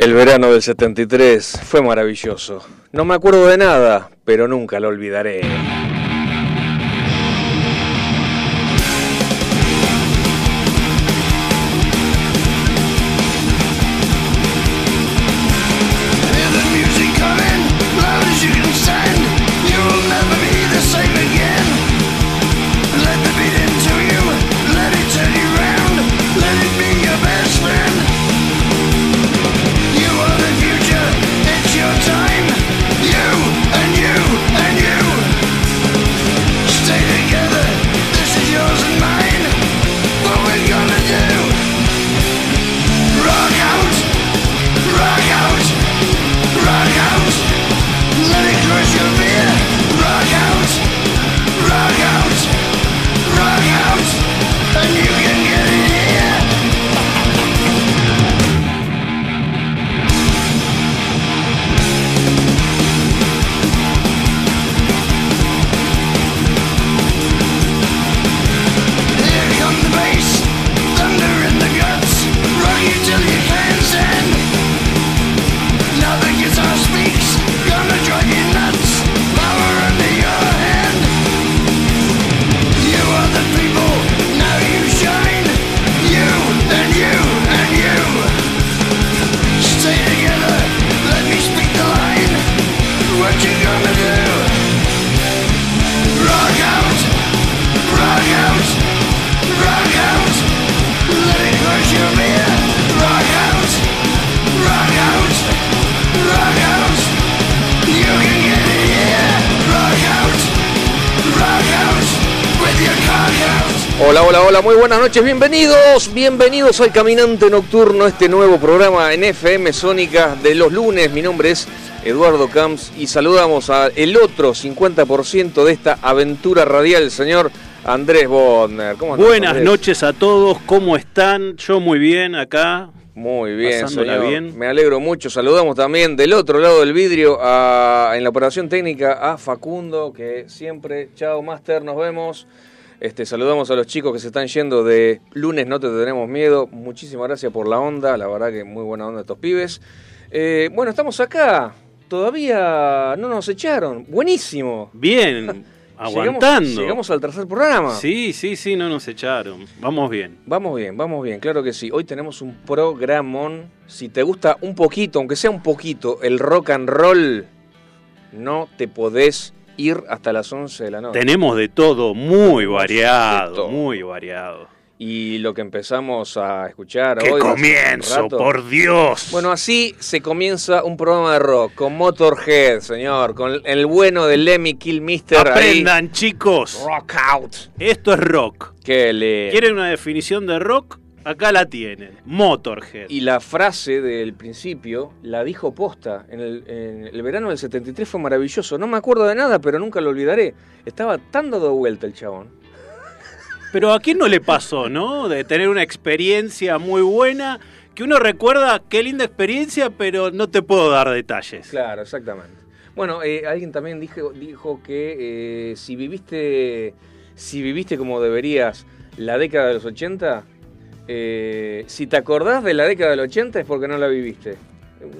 El verano del 73 fue maravilloso. No me acuerdo de nada, pero nunca lo olvidaré. Buenas noches, bienvenidos, bienvenidos al Caminante Nocturno, este nuevo programa en FM Sónica de los lunes. Mi nombre es Eduardo Camps y saludamos al otro 50% de esta aventura radial, señor Andrés Bodner. ¿Cómo andás, Buenas Andrés? noches a todos, ¿cómo están? Yo muy bien acá. Muy bien, señor. bien. Me alegro mucho. Saludamos también del otro lado del vidrio a- en la operación técnica a Facundo, que siempre, chao Master, nos vemos. Este, saludamos a los chicos que se están yendo de lunes, no te tenemos miedo. Muchísimas gracias por la onda, la verdad que muy buena onda estos pibes. Eh, bueno, estamos acá. Todavía no nos echaron. Buenísimo. Bien, aguantando. Llegamos, llegamos al tercer programa. Sí, sí, sí, no nos echaron. Vamos bien. Vamos bien, vamos bien, claro que sí. Hoy tenemos un programón. Si te gusta un poquito, aunque sea un poquito, el rock and roll, no te podés ir hasta las 11 de la noche. Tenemos de todo, muy variado, todo. muy variado. Y lo que empezamos a escuchar ¡Qué hoy. comienzo, por Dios! Bueno, así se comienza un programa de rock con Motorhead, señor, con el bueno de Lemmy Kilmister ahí. aprendan, chicos. Rock out. Esto es rock. Le ¿Quieren una definición de rock? Acá la tienen. Motorhead. Y la frase del principio la dijo posta. En el, en el verano del 73 fue maravilloso. No me acuerdo de nada, pero nunca lo olvidaré. Estaba tan dado vuelta el chabón. Pero a quién no le pasó, ¿no? De tener una experiencia muy buena, que uno recuerda qué linda experiencia, pero no te puedo dar detalles. Claro, exactamente. Bueno, eh, alguien también dijo, dijo que eh, si viviste si viviste como deberías la década de los 80, eh, si te acordás de la década del 80 es porque no la viviste.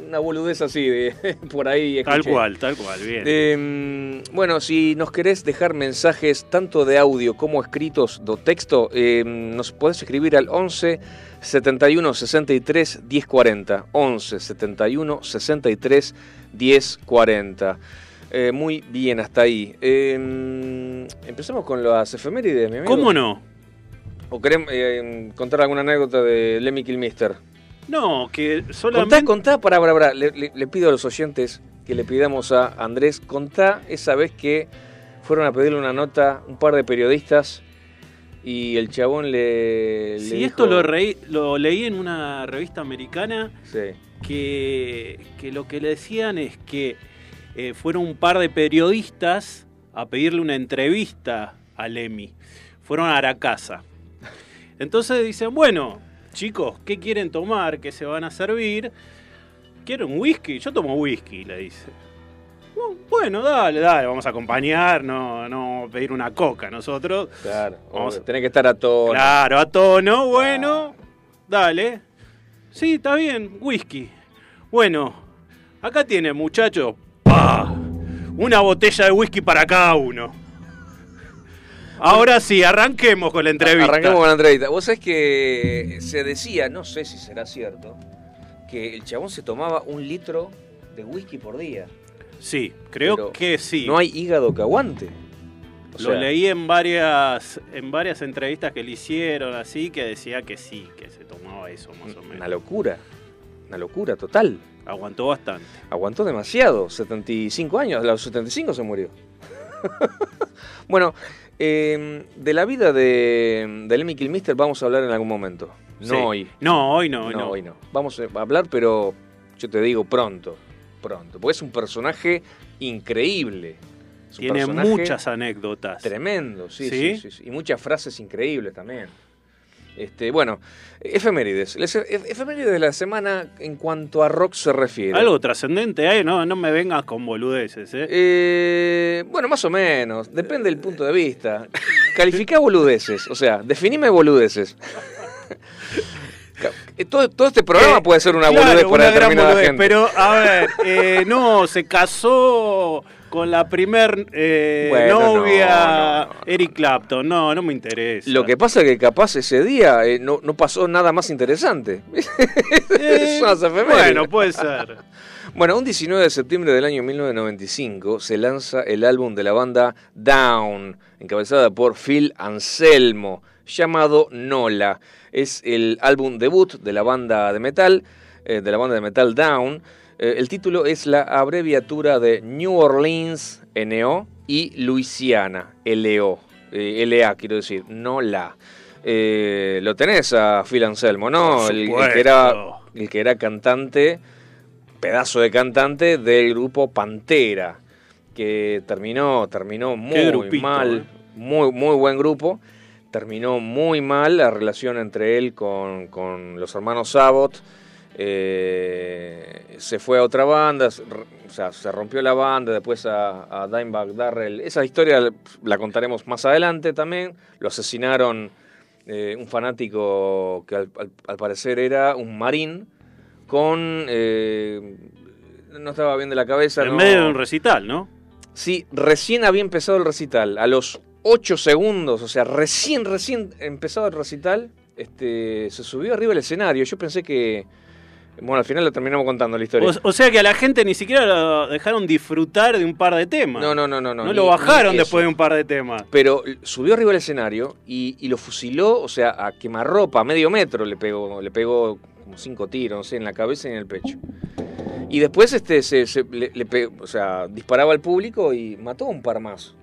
Una boludez así, de por ahí. Tal escuché. cual, tal cual, bien. Eh, bueno, si nos querés dejar mensajes tanto de audio como escritos de texto, eh, nos podés escribir al 11 71 63 10 40. 11 71 63 10 40. Eh, muy bien, hasta ahí. Eh, empecemos con las efemérides, mi amigo. ¿Cómo no? ¿O querés eh, contar alguna anécdota de Lemmy Kilmister? No, que Contá, solamente... contá, para, para, para. Le, le- le pido a los oyentes que le pidamos a Andrés, contá esa vez que fueron a pedirle una nota un par de periodistas y el chabón le. le Sí, dijo- esto lo, reí- lo leí en una revista americana Sí. que, que lo que le decían es que eh, fueron un par de periodistas a pedirle una entrevista a Lemmy. Fueron a Aracasa. Entonces dicen, bueno, chicos, ¿qué quieren tomar? ¿Qué se van a servir? ¿Quieren whisky? Yo tomo whisky, le dice. "Bu- Bueno, dale, dale, vamos a acompañar, no, no pedir una coca nosotros. Claro, Vamos obvio, tenés que estar a todo. Claro, a tono, bueno, dale. Sí, está bien, whisky. Bueno, acá tiene, muchachos. Una botella de whisky para cada uno. Ahora sí, arranquemos con la entrevista. Arranquemos con la entrevista. Vos sabés que se decía, no sé si será cierto, que el chabón se tomaba un litro de whisky por día. Sí, creo Pero que sí. No hay hígado que aguante. O Lo sea, leí en varias, en varias entrevistas que le hicieron así, que decía que sí, que se tomaba eso más o Una menos. locura. Una locura total. Aguantó bastante. Aguantó demasiado. 75 años. A los 75 se murió. bueno, eh, de la vida de, de Lemmy Kilmister vamos a hablar en algún momento. No Sí. hoy. No, hoy no, hoy no, no. hoy no. Vamos a hablar, pero yo te digo pronto. Pronto. Porque es un personaje increíble. Un Tiene personaje muchas anécdotas. Tremendo, sí, ¿Sí? sí, sí, sí. Y muchas frases increíbles también. Este, bueno, efemérides. E- efemérides de la semana en cuanto a rock se refiere. Algo trascendente, ¿eh? no, no me vengas con boludeces. ¿eh? Eh, bueno, más o menos. Depende del punto de vista. Calificá boludeces. O sea, definime boludeces. Todo, todo este programa Eh, puede ser una claro, boludez para una determinada boludez, gente. Pero, a ver, eh, no, se casó con la primer eh, Bueno, novia no, no. Eric Clapton. No, no me interesa. Lo que pasa es que capaz ese día eh, no, pasó nada más interesante. Eh, bueno, puede ser. Bueno, un 19 de septiembre del año 1995 se lanza el álbum de la banda Down, encabezada por Phil Anselmo, llamado Nola. Es el álbum debut de la banda de metal, de la banda de metal Down. Eh, el título es la abreviatura de New Orleans, NO, y Louisiana, LO. eh, LA, quiero decir, Nola. Eh, lo tenés a Phil Anselmo, ¿no? El- que era el que era cantante, pedazo de cantante del grupo Pantera, que terminó, terminó muy grupito, mal, muy, muy buen grupo. Terminó muy mal la relación entre él con, con los hermanos Sabot. Eh, se fue a otra banda, o sea, se rompió la banda, después a, a Dimebag Darrell. Esa historia la- contaremos más adelante también. Lo asesinaron eh, un fanático que al, al- al parecer era un marín con... eh, no estaba bien de la cabeza. En no- medio de un recital, ¿no? Sí, recién había empezado el recital. A los 8 segundos, o sea, recién, recién empezado el recital, este, se subió arriba del escenario. Yo pensé que... Bueno, al final lo terminamos contando la historia. O, o sea que a la gente ni siquiera lo dejaron disfrutar de un par de temas. no, no, no, no. No, No lo bajaron después de un par de temas. Pero subió arriba del escenario y, y lo fusiló, o sea, a quemarropa, a medio metro le pegó, le pegó como cinco tiros, no sé, en la cabeza y en el pecho. Y después este se, se- le, le pe- o sea, disparaba al público y mató a un par más.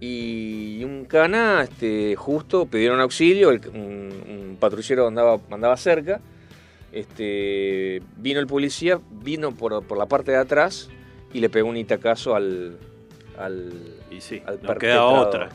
Y un cana, este, justo pidieron auxilio, el- un, un patrullero andaba, andaba cerca. Este, vino el policía, vino por, por la parte de atrás y le pegó un itacazo al, al, Y sí, al no queda otra.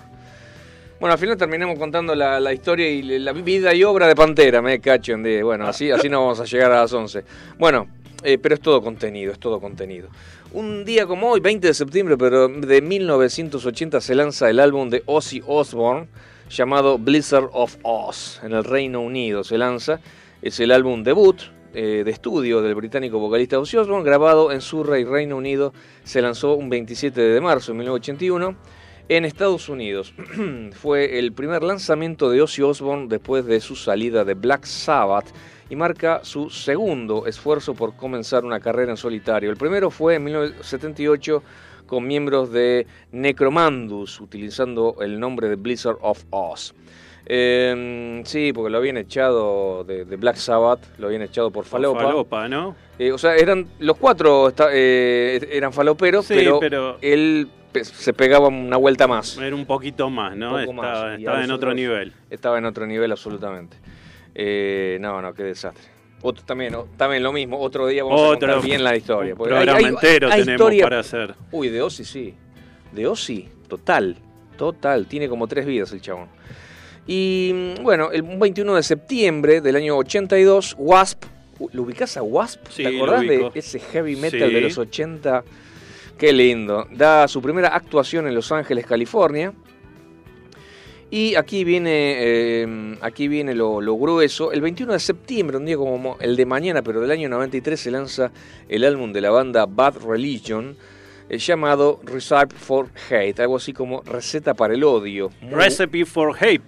Bueno, al final terminamos contando la, la historia y la vida y obra de Pantera, me cacho en de. Bueno, así, así no vamos a llegar a las 11. Bueno, eh, pero es todo contenido, es todo contenido. Un día como hoy, 20 de septiembre pero de 1980, se lanza el álbum de Ozzy Osbourne llamado Blizzard of Oz. En el Reino Unido se lanza. Es el álbum debut eh, de estudio del británico vocalista Ozzy Osbourne, grabado en Surrey, Reino Unido. Se lanzó un 27 de marzo de 1981 en Estados Unidos. Fue el primer lanzamiento de Ozzy Osbourne después de su salida de Black Sabbath y marca su segundo esfuerzo por comenzar una carrera en solitario. El primero fue en 1978 con miembros de Necromandus, utilizando el nombre de Blizzard of Oz. Eh, sí, porque lo habían echado de, de Black Sabbath, lo habían echado por Falopa. Falopa, ¿no? Eh, o sea, eran los cuatro eh, eran faloperos, Sí, pero, pero- él se pegaba una vuelta más. Era un poquito más, ¿no? Más, estaba estaba en otro nivel. Estaba en otro nivel absolutamente. Eh, no, no, qué desastre. Otro, también, también lo mismo, otro día vamos a contar bien la historia. porque programa entero tenemos historia- para hacer. Uy, de Ozzy sí. De Ozzy, total, total. Tiene como tres vidas el chabón. Y bueno, el 21 de septiembre del año 82, Wasp. ¿Lo ubicás a Wasp? Sí, ¿Te acordás de ese heavy metal Sí. de los 80? Qué lindo. Da su primera actuación en Los Ángeles, California. Y aquí viene, eh, aquí viene lo, lo grueso. El 21 de septiembre, un día como mo- el de mañana, pero del año 93, se lanza el álbum de la banda Bad Religion, eh, llamado Recipe for Hate, algo así como Receta para el Odio. Recipe for Hate.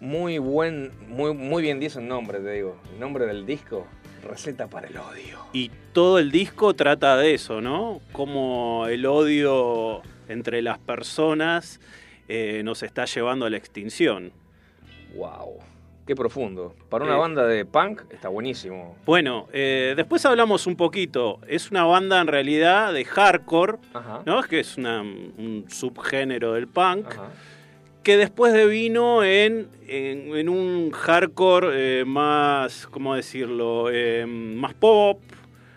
Muy buen, muy, muy bien dice el nombre, te digo. El nombre del disco, Receta para el Odio. Y todo el disco trata de eso, ¿no? Como el odio entre las personas eh, nos está llevando a la extinción. Wow, qué profundo. Para una Eh. banda de punk está buenísimo. Bueno, eh, después hablamos un poquito. Es una banda en realidad de hardcore, Ajá. ¿no? Es que es una- un subgénero del punk. Ajá. Que después devino en, en, en un hardcore eh, más, ¿cómo decirlo? Eh, más pop,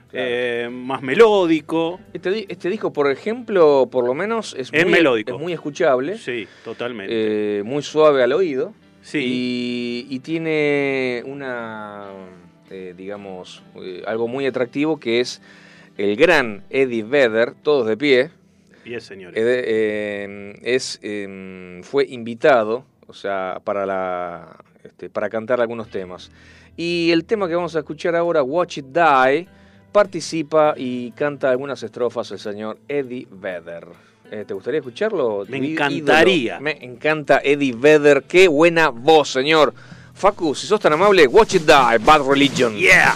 Claro. eh, más melódico. Este, este disco, por ejemplo, por lo menos es, Es muy, melódico. es muy escuchable, Sí, totalmente. eh, muy suave al oído sí, y, y tiene una, eh, digamos, algo muy atractivo que es el gran Eddie Vedder, todos de pie, es señores. eh, eh, es, eh, fue invitado, o sea, para, la, este, para cantar algunos temas. Y el tema que vamos a escuchar ahora, Watch It Die, participa y canta algunas estrofas el señor Eddie Vedder. Eh, ¿Te gustaría escucharlo? Me encantaría. ídolo. Me encanta Eddie Vedder. Qué buena voz, señor. Facu, si sos tan amable, Watch It Die, Bad Religion. Yeah.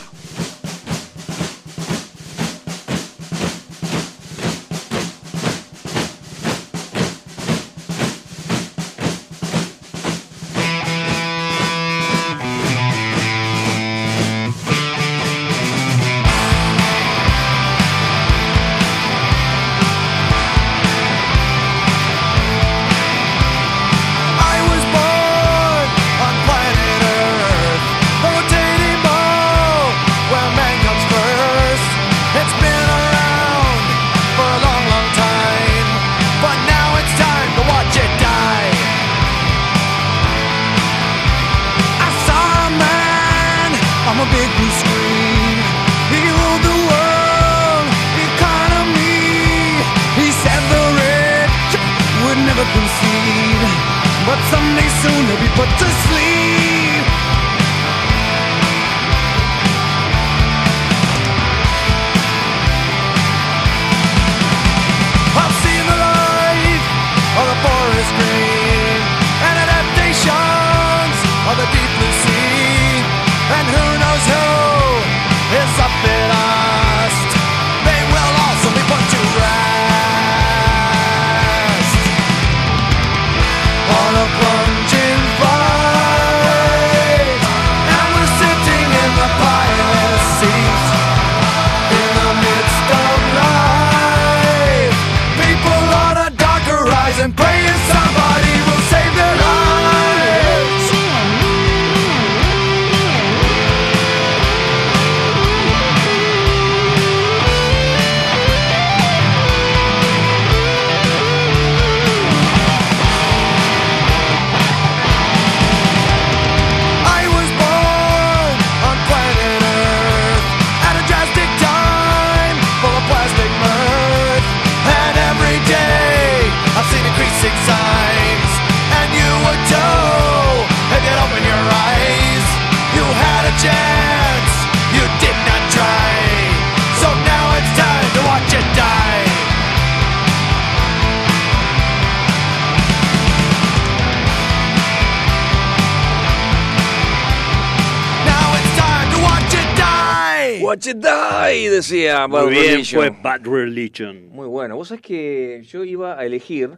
Bad Muy bien, Religion. fue Bad Religion. Muy bueno. Vos sabés que yo iba a elegir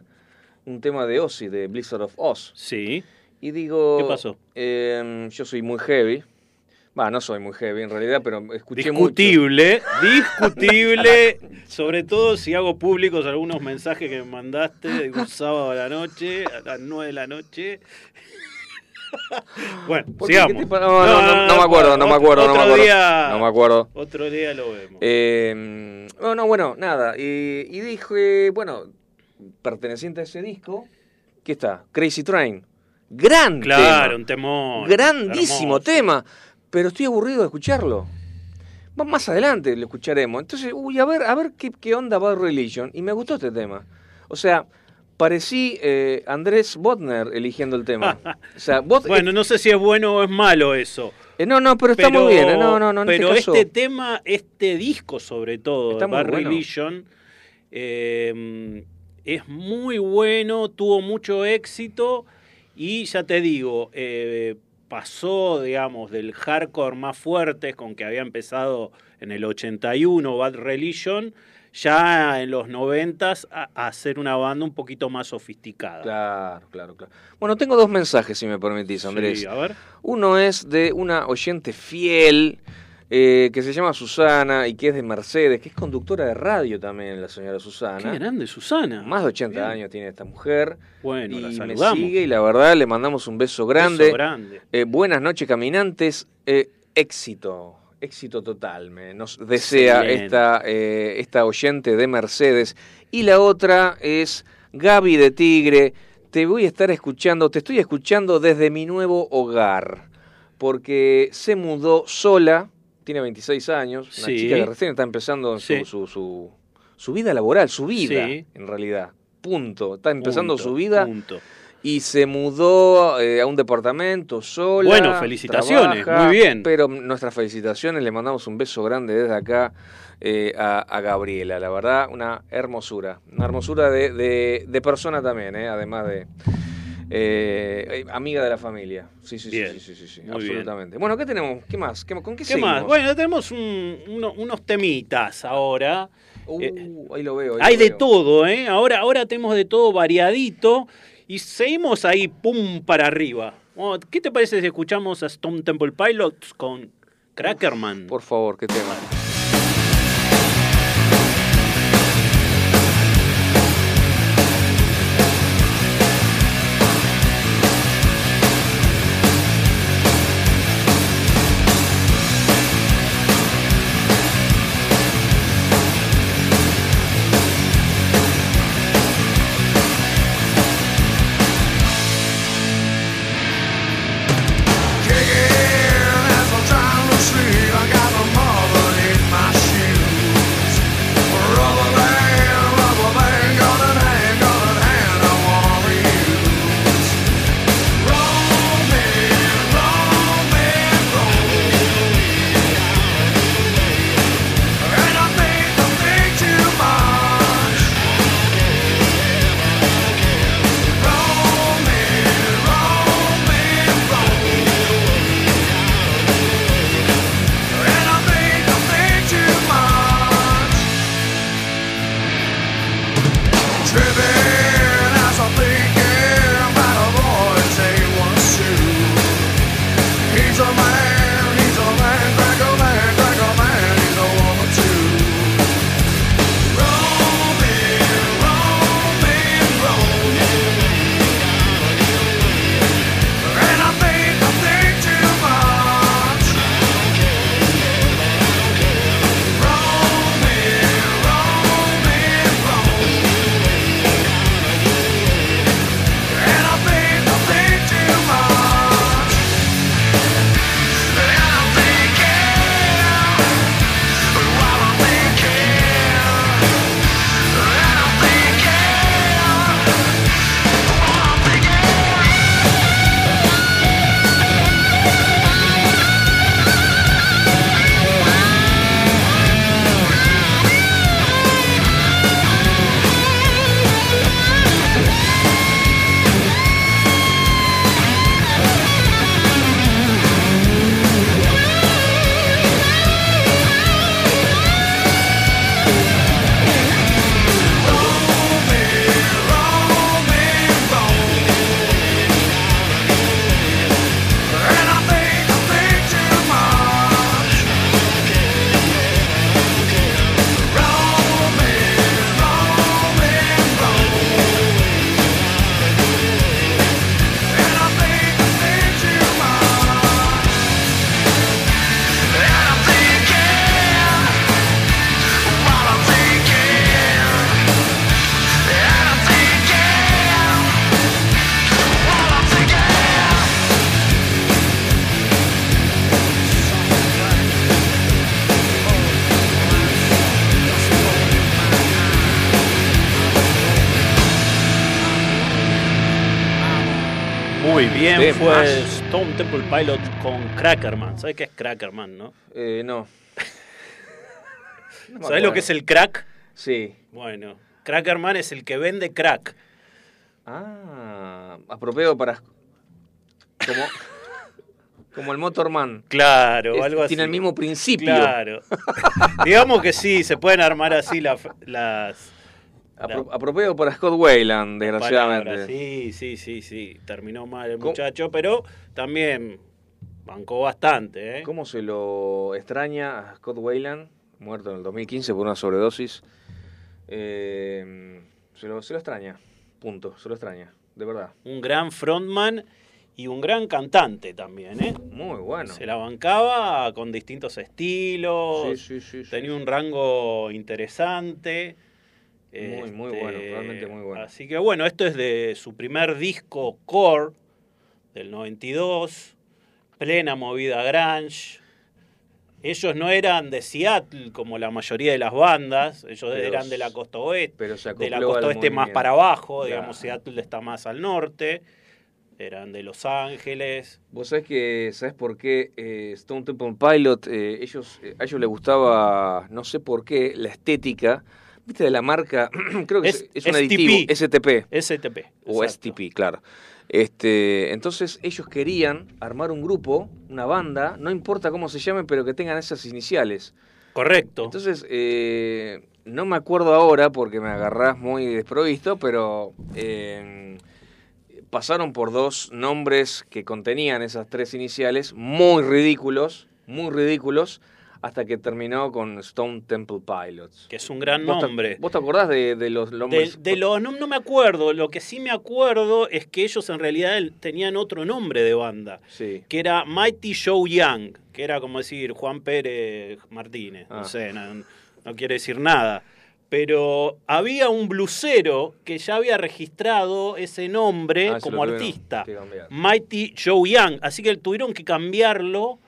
un tema de Ozzy, de Blizzard of Oz. Sí. Y digo... ¿Qué pasó? eh, yo soy muy heavy. Va, no soy muy heavy en realidad, pero escuché mucho. Discutible, discutible, sobre todo si hago públicos algunos mensajes que me mandaste de un sábado a la noche, a las 9 de la noche. Bueno, sigamos. ¿Qué te pa- no, no, no, no me acuerdo, no me acuerdo, no me acuerdo. Día, No me acuerdo. Otro día lo vemos. Eh, no, no, bueno, nada. Y, y dije, bueno, perteneciente a ese disco, ¿qué está? Crazy Train. Gran claro, tema. un temor. Grandísimo hermoso. tema. Pero estoy aburrido de escucharlo. Va- Más adelante lo escucharemos. Entonces, uy, a ver, a ver qué, qué onda Bad Religion. Y me gustó este tema. O sea, parecí eh, Andrés Botner eligiendo el tema. O sea, Bot- Bueno, no sé si es bueno o es malo eso. eh, no, no, pero está muy bien. eh, No, no, no, en pero este caso- este tema, este disco sobre todo, Está Bad bueno. Religion, eh, es muy bueno, tuvo mucho éxito y ya te digo, pasó, digamos, del hardcore más fuerte con que había empezado en el 81 Bad Religion, ya en los 90 a, hacer una banda un poquito más sofisticada. Claro, claro, claro. Bueno, tengo dos mensajes, si me permitís, Andrés. Sí, a ver. Uno es de una oyente fiel eh, que se llama Susana y que es de Mercedes, que es conductora de radio también, la señora Qué Susana. grande, Susana. Más de 80 Bien. años tiene esta mujer. Bueno, y la me saludamos. sigue y la verdad le mandamos un beso grande. Beso grande. Eh, buenas noches, caminantes. Eh, éxito, éxito total. Me nos desea esta, eh, esta oyente de Mercedes. Y la otra es Gaby de Tigre. Te voy a estar escuchando, te estoy escuchando desde mi nuevo hogar. Porque se mudó sola, tiene 26 años, una Sí. chica que recién está empezando su, su, su, su vida laboral, su vida, Sí. en realidad. Punto. Está empezando Punto, su vida punto. Y se mudó eh, a un departamento sola. Bueno, felicitaciones, muy bien. Pero nuestras felicitaciones, le mandamos un beso grande desde acá eh, a, a Gabriela, la verdad, una hermosura, una hermosura de, de- de persona también, eh, además de eh, amiga de la familia. Sí, sí, sí, Bien, sí, sí, sí, sí, absolutamente. Bueno, ¿qué tenemos? ¿Qué más? ¿Qué, ¿Con qué, ¿Qué seguimos? más? Bueno, tenemos un- uno- unos temitas ahora. Uh, ahí lo veo. ahí Hay lo de veo. todo, ¿eh? Ahora, ahora tenemos de todo variadito y seguimos ahí, pum, para arriba. Oh, ¿Qué te parece si escuchamos a Stone Temple Pilots con Crackerman? Por favor, qué tema. De fue más. Stone Temple Pilot con Crackerman. ¿Sabes qué es Crackerman, no? Eh, no. No ¿Sabes lo que es el crack? Sí. Bueno, Crackerman es el que vende crack. Ah, apropiado para... Como, como el Motorman. Claro, Es- algo así. Tiene el mismo principio. Claro. Digamos que sí, se pueden armar así la- las apropiado para Scott Wayland, desgraciadamente. Sí, sí, sí, sí. Terminó mal el ¿Cómo? muchacho, pero también bancó bastante, ¿eh? ¿Cómo se lo extraña a Scott Wayland, muerto en el 2015 por una sobredosis? Eh, se, lo, se lo extraña, punto, se lo extraña, de verdad. Un gran frontman y un gran cantante también, ¿eh? Muy bueno. Se la bancaba con distintos estilos. Sí, sí, sí. Tenía un rango interesante. Este, Muy, muy bueno, realmente muy bueno. Así que bueno, esto es de su primer disco Core del 92, plena movida grunge. Ellos no eran de Seattle como la mayoría de las bandas, ellos Pero eran de la costa oeste, pero se de la costa oeste más para abajo, Claro. digamos Seattle está más al norte, eran de Los Ángeles. Vos sabés que, ¿sabés por qué eh, Stone Temple Pilot, eh, ellos, eh, a ellos les gustaba, no sé por qué, la estética, viste, de la marca, creo que es, un STP. aditivo, STP. STP. O exacto. STP, claro. Este, entonces ellos querían armar un grupo, una banda, no importa cómo se llame, pero que tengan esas iniciales. Correcto. Entonces, eh, no me acuerdo ahora porque me agarrás muy desprovisto, pero eh, pasaron por dos nombres que contenían esas tres iniciales, muy ridículos, muy ridículos, hasta que terminó con Stone Temple Pilots. que es un gran ¿Vos te- nombre. ¿Vos te acordás de, de los De, nombres? de lo, no, no me acuerdo, lo que sí me acuerdo es que ellos en realidad tenían otro nombre de banda, Sí. que era Mighty Joe Young, que era como decir Juan Pérez Martínez, Ah. no sé, no, no quiere decir nada. Pero había un blusero que ya había registrado ese nombre Ah, como artista. Mighty Joe Young, así que tuvieron que cambiarlo,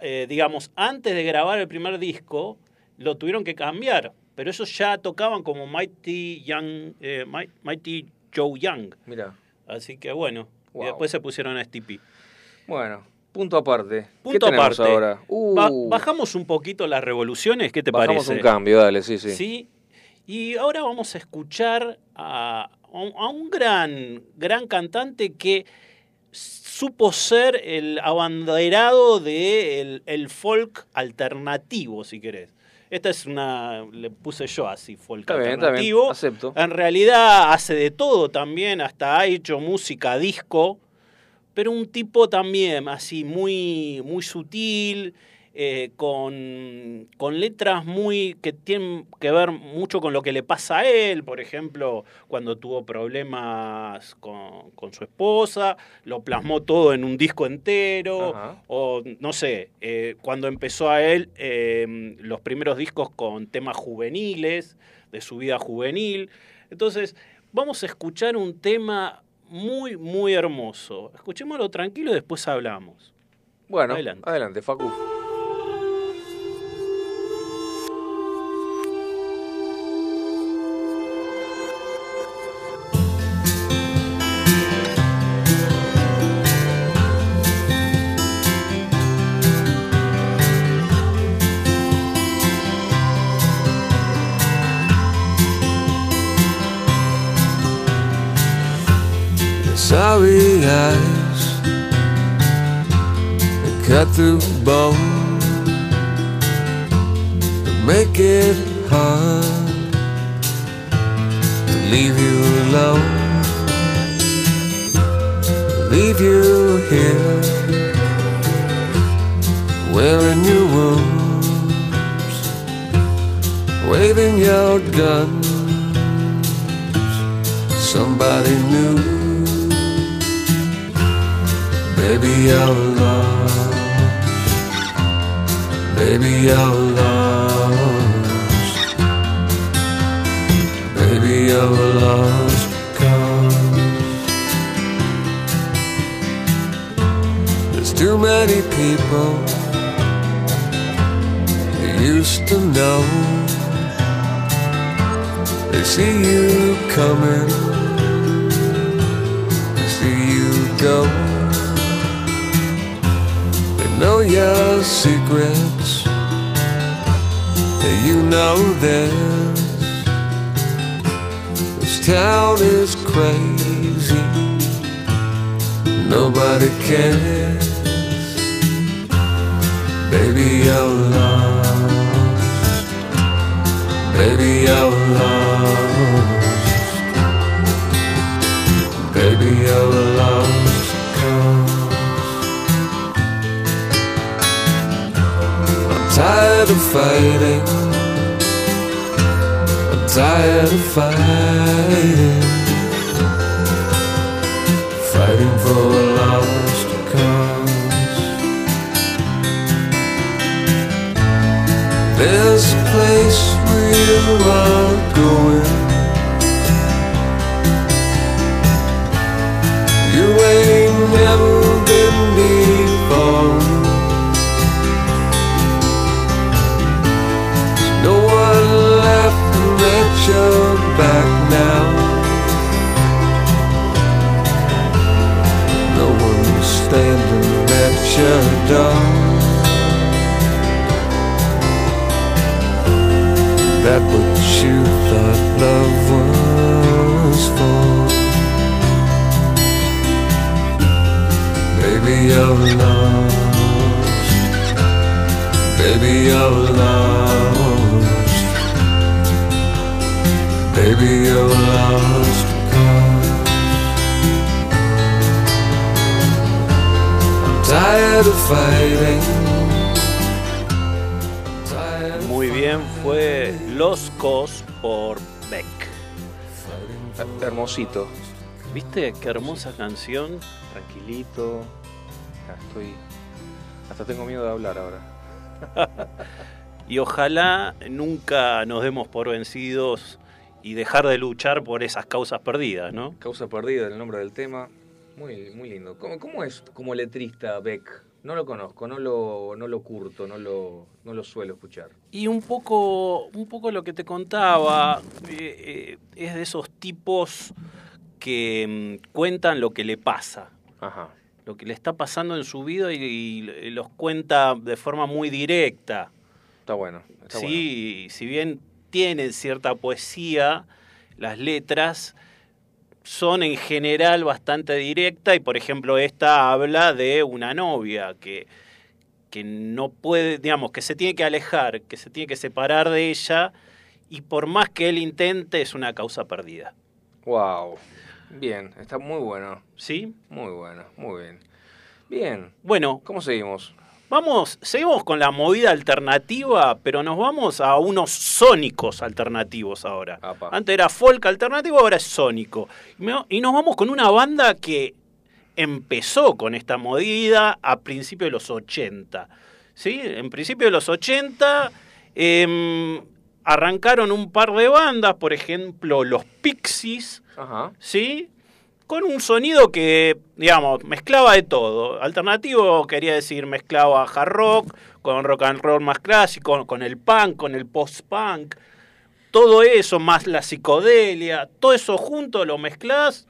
eh, digamos, antes de grabar el primer disco, lo tuvieron que cambiar, pero ellos ya tocaban como Mighty Young, eh, Mi- Mighty Joe Young, Mira. así que bueno, Wow. y después se pusieron a STP. Bueno, punto aparte. ¿Qué Punto aparte. ahora? Uh, Ba- bajamos un poquito las revoluciones, ¿qué te bajamos parece? un cambio, dale, sí, sí. Sí. Y ahora vamos a escuchar a, a un gran, gran cantante que supo ser el abanderado del el folk alternativo, si querés. Esta es una, le puse yo así, folk Está bien, está bien, alternativo. acepto. En realidad hace de todo también, hasta ha hecho música disco, pero un tipo también así muy, muy sutil, eh, con, con letras muy que tienen que ver mucho con lo que le pasa a él, por ejemplo, cuando tuvo problemas con, con su esposa, lo plasmó todo en un disco entero, Ajá. o no sé, eh, cuando empezó a él eh, los primeros discos con temas juveniles, de su vida juvenil. Entonces, vamos a escuchar un tema muy, muy hermoso. Escuchémoslo tranquilo y después hablamos. Bueno, Adelante. adelante, Facu. Cut through bone that make it hard to leave you alone leave you here wearing your wounds waving your guns somebody new Baby, lost. Baby, you're lost. Baby, you're lost because there's too many people you used to know. They see you coming. They see you don't. They know your secrets. You know this. This town is crazy. Nobody cares. Baby, you're lost. Baby, you're lost. Baby, you're lost. I'm tired of fighting. Tired of fighting. Fighting for a lost cause. There's a place where you are laughing back now. No one standing at your door. That what you thought love was for. Baby, you're lost. Baby, you're lost. Baby, you're lost. Cause I'm tired of fighting. Tired of Muy bien, fue Los Cos por Beck. Hermosito. ¿Viste qué hermosa canción? Tranquilito. Ya estoy. Hasta tengo miedo de hablar ahora. Y ojalá nunca nos demos por vencidos y dejar de luchar por esas causas perdidas, ¿no? Causa perdida, el nombre del tema. Muy, muy lindo. ¿Cómo, cómo es como letrista Beck? No lo conozco, no lo, no lo curto, no lo, no lo suelo escuchar. Y un poco, un poco lo que te contaba eh, eh, es de esos tipos que mm, cuentan lo que le pasa, Ajá. lo que le está pasando en su vida y, y los cuenta de forma muy directa. Está bueno. Está sí, si bien tienen cierta poesía, las letras son en general bastante directas y por ejemplo esta habla de una novia que, que no puede, digamos, que se tiene que alejar, que se tiene que separar de ella y por más que él intente es una causa perdida. Wow. Bien, está muy bueno. ¿Sí? Muy bueno, muy bien. Bien. Bueno, ¿Cómo seguimos? Vamos, seguimos con la movida alternativa, pero nos vamos a unos sónicos alternativos ahora. Apa. Antes era folk alternativo, ahora es sónico. Y nos vamos con una banda que empezó con esta movida a principios de los 80. ¿Sí? En principios de los 80 em, arrancaron un par de bandas, por ejemplo, los Pixies, Ajá. ¿sí? Con un sonido que, digamos, mezclaba de todo. Alternativo quería decir mezclaba hard rock, con rock and roll más clásico, con el punk, con el post-punk. Todo eso, más la psicodelia, todo eso junto lo mezclás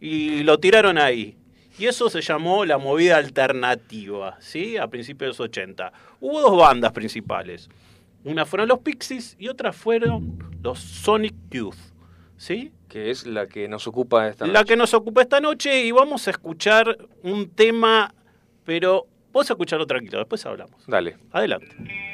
y lo tiraron ahí. Y eso se llamó la movida alternativa, ¿sí? A principios de los 80. Hubo dos bandas principales. Una fueron los Pixies y otra fueron los Sonic Youth, ¿sí? Que es la que nos ocupa esta la noche. que nos ocupa esta noche y vamos a escuchar un tema, pero vos escucharlo tranquilo, después hablamos. Dale. Adelante.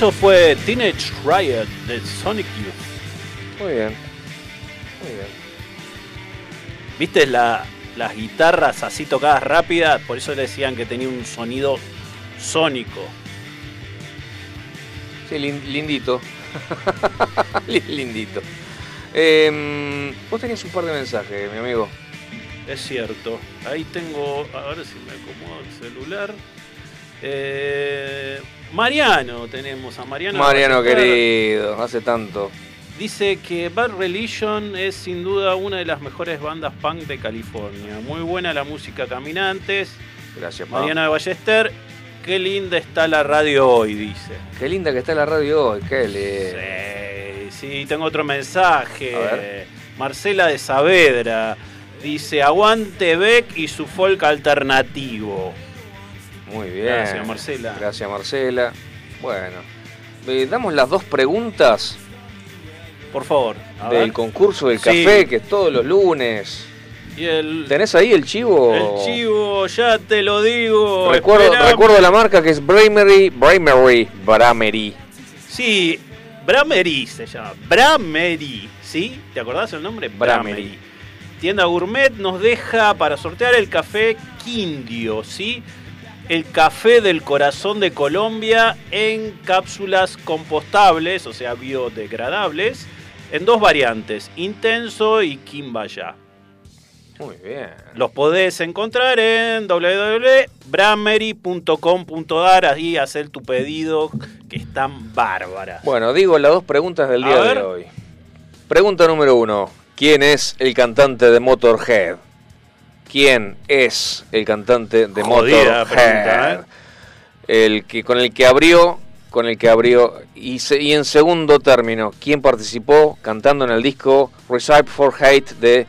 Eso fue Teenage Riot de Sonic Youth. Muy bien. Muy bien. ¿Viste la- las guitarras así tocadas rápidas? Por eso le decían que tenía un sonido sónico. Sí, lin- lindito. Li- lindito. Em, vos tenías un par de mensajes, mi amigo. Es cierto. Ahí tengo. A ver si me acomodo el celular. Eh, Mariano tenemos a Mariano. Mariano querido, hace tanto. Dice que Bad Religion es sin duda una de las mejores bandas punk de California. Muy buena la música Caminantes. Gracias, pa. Mariano de Ballester. Qué linda está la radio hoy, dice. Qué linda que está la radio hoy, qué lindo. Sí, sí, tengo otro mensaje. A ver. Marcela de Saavedra dice: Aguante Beck y su folk alternativo. Muy bien. Gracias, Marcela. Gracias, Marcela. Bueno, eh, damos las dos preguntas Por favor. del ver. concurso del Sí. café, que es todos los lunes. Y el, ¿Tenés ahí el chivo? el chivo, ya te lo digo. Recuerdo, esperame. recuerdo la marca que es Bramery, Bramery, Bramery. Sí, Bramery se llama. Bramery, ¿sí? ¿Te acordás el nombre? Bramery. Tienda Gourmet nos deja para sortear el café Quindio, ¿sí? El café del corazón de Colombia en cápsulas compostables, o sea, biodegradables, en dos variantes, intenso y Kimbaya. Muy bien. Los podés encontrar en www.bramery.com.ar, ahí hacer tu pedido, que están bárbaras. Bueno, digo las dos preguntas del día de hoy. Pregunta número uno. ¿Quién es el cantante de Motorhead? Quién es el cantante de Jodida Motorhead. pregunta, ¿eh? El que con el que abrió, con el que abrió y, se- y en segundo término, quién participó cantando en el disco Recipe for Hate de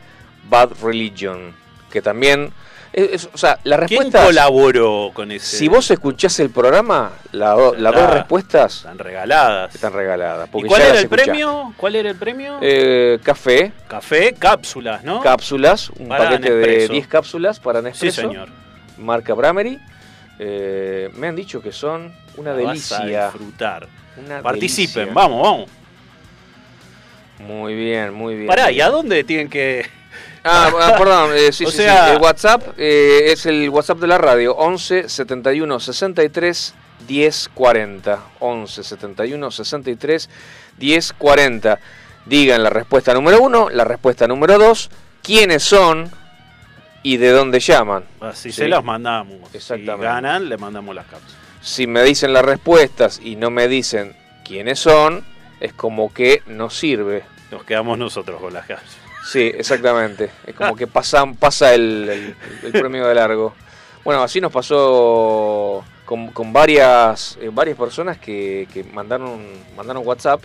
Bad Religion, que también es- o sea, la ¿Quién respuesta colaboró con ese? si vos escuchás el programa, do- las dos respuestas Están regaladas. están regaladas. ¿Y cuál era el escuchás. premio? ¿Cuál era el premio? Eh, café, Café, cápsulas, ¿no? cápsulas, un Para paquete de Nespresso. 10 cápsulas para sí, Nespresso, señor. marca Bramery. Eh, me han dicho que son una La vas a delicia. disfrutar. una Participen, delicia. vamos, vamos. Muy bien, muy bien. Pará, ¿y a dónde tienen que...? Ah, ah, perdón, eh, sí, O sí, sea- sí. El WhatsApp eh, es el WhatsApp de la radio, 11 71 63 10 40. 11 71 63 10 40. Digan la respuesta número uno, la respuesta número dos, quiénes son y de dónde llaman. Así Sí. se las mandamos. Exactamente. Si ganan, le mandamos las cápsulas. Si me dicen las respuestas y no me dicen quiénes son, es como que no sirve. Nos quedamos nosotros con las cápsulas. Sí, exactamente. Es como que pasa, pasa el, el- el premio de largo. Bueno, así nos pasó con, con varias eh, varias personas que, que mandaron mandaron WhatsApp,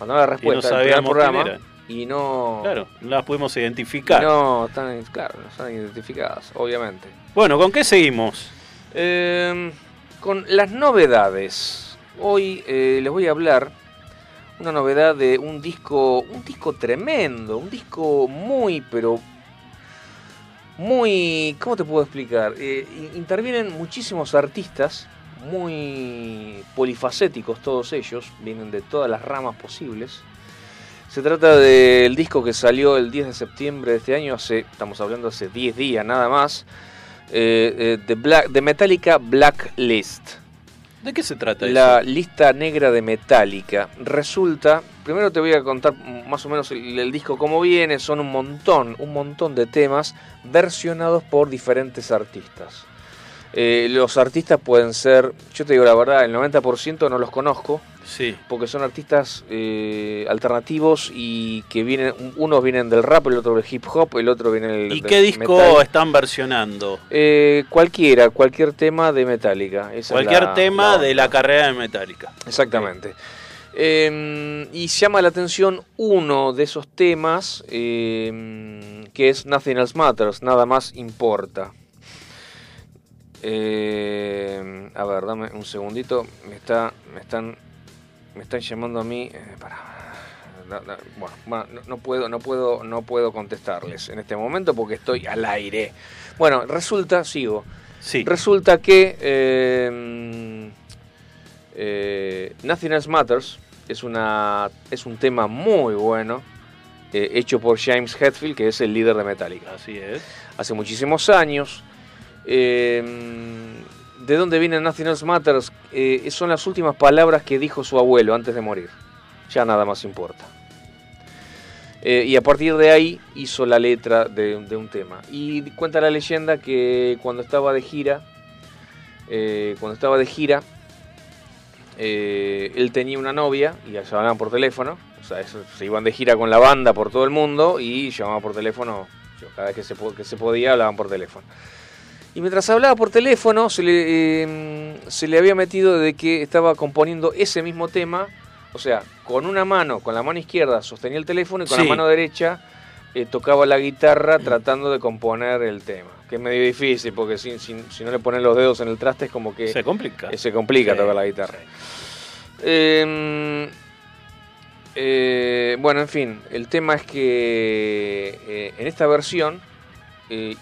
mandaron la respuesta primer sabíamos programa y no, Claro, no las pudimos identificar. no están, claro, no están identificadas, obviamente. Bueno, ¿con qué seguimos? Eh, con las novedades. Hoy eh, les voy a hablar una novedad de un disco, un disco tremendo, un disco muy, pero muy, ¿cómo te puedo explicar? Eh, in- intervienen muchísimos artistas, muy polifacéticos todos ellos, vienen de todas las ramas posibles. Se trata del disco que salió el 10 de septiembre de este año, hace, estamos hablando hace 10 días nada más, eh, eh, Black, de Metallica Blacklist. ¿De qué se trata La eso? lista negra de Metallica. Resulta, primero te voy a contar más o menos el, el disco cómo viene, son un montón, un montón de temas versionados por diferentes artistas. Eh, los artistas pueden ser, yo te digo la verdad, el 90% no los conozco, Sí. porque son artistas eh, alternativos y que vienen, unos vienen del rap, el otro del hip hop, el otro viene del ¿Y del qué disco metal. están versionando? Eh, cualquiera, cualquier tema de Metallica. esa Cualquier la- tema la de la carrera de Metallica. Exactamente. Eh, y llama la atención uno de esos temas eh, que es Nothing Else Matters, nada más importa. Eh, a ver, dame un segundito. Me está, me están, me están llamando a mí. eh, pará. No, no, bueno, bueno, no, no puedo, no puedo, no puedo contestarles en este momento porque estoy al aire. Bueno, resulta, sigo. Sí. Resulta que eh, eh, Nothing Else Matters es, una, es un tema muy bueno, eh, hecho por James Hetfield, que es el líder de Metallica. Así es. Hace muchísimos años. Eh, ¿De dónde viene Nothing Else Matters? Eh, son las últimas palabras que dijo su abuelo antes de morir. Ya nada más importa. Eh, y a partir de ahí hizo la letra de, un tema. Y cuenta la leyenda que cuando estaba de gira, eh, cuando estaba de gira, él tenía una novia y la llamaban por teléfono. O sea, se iban de gira con la banda por todo el mundo y llamaban por teléfono. yo, Cada vez que se, que se podía hablaban por teléfono. Y mientras hablaba por teléfono se le, eh, se le había metido de que estaba componiendo ese mismo tema. O sea, con una mano, con la mano izquierda sostenía el teléfono y con Sí. la mano derecha eh, tocaba la guitarra tratando de componer el tema. Que es medio difícil porque si, si- si no le pones los dedos en el traste es como que Se complica. eh, se complica Sí, tocar la guitarra. Eh, bueno, en fin, el tema es que en esta versión y-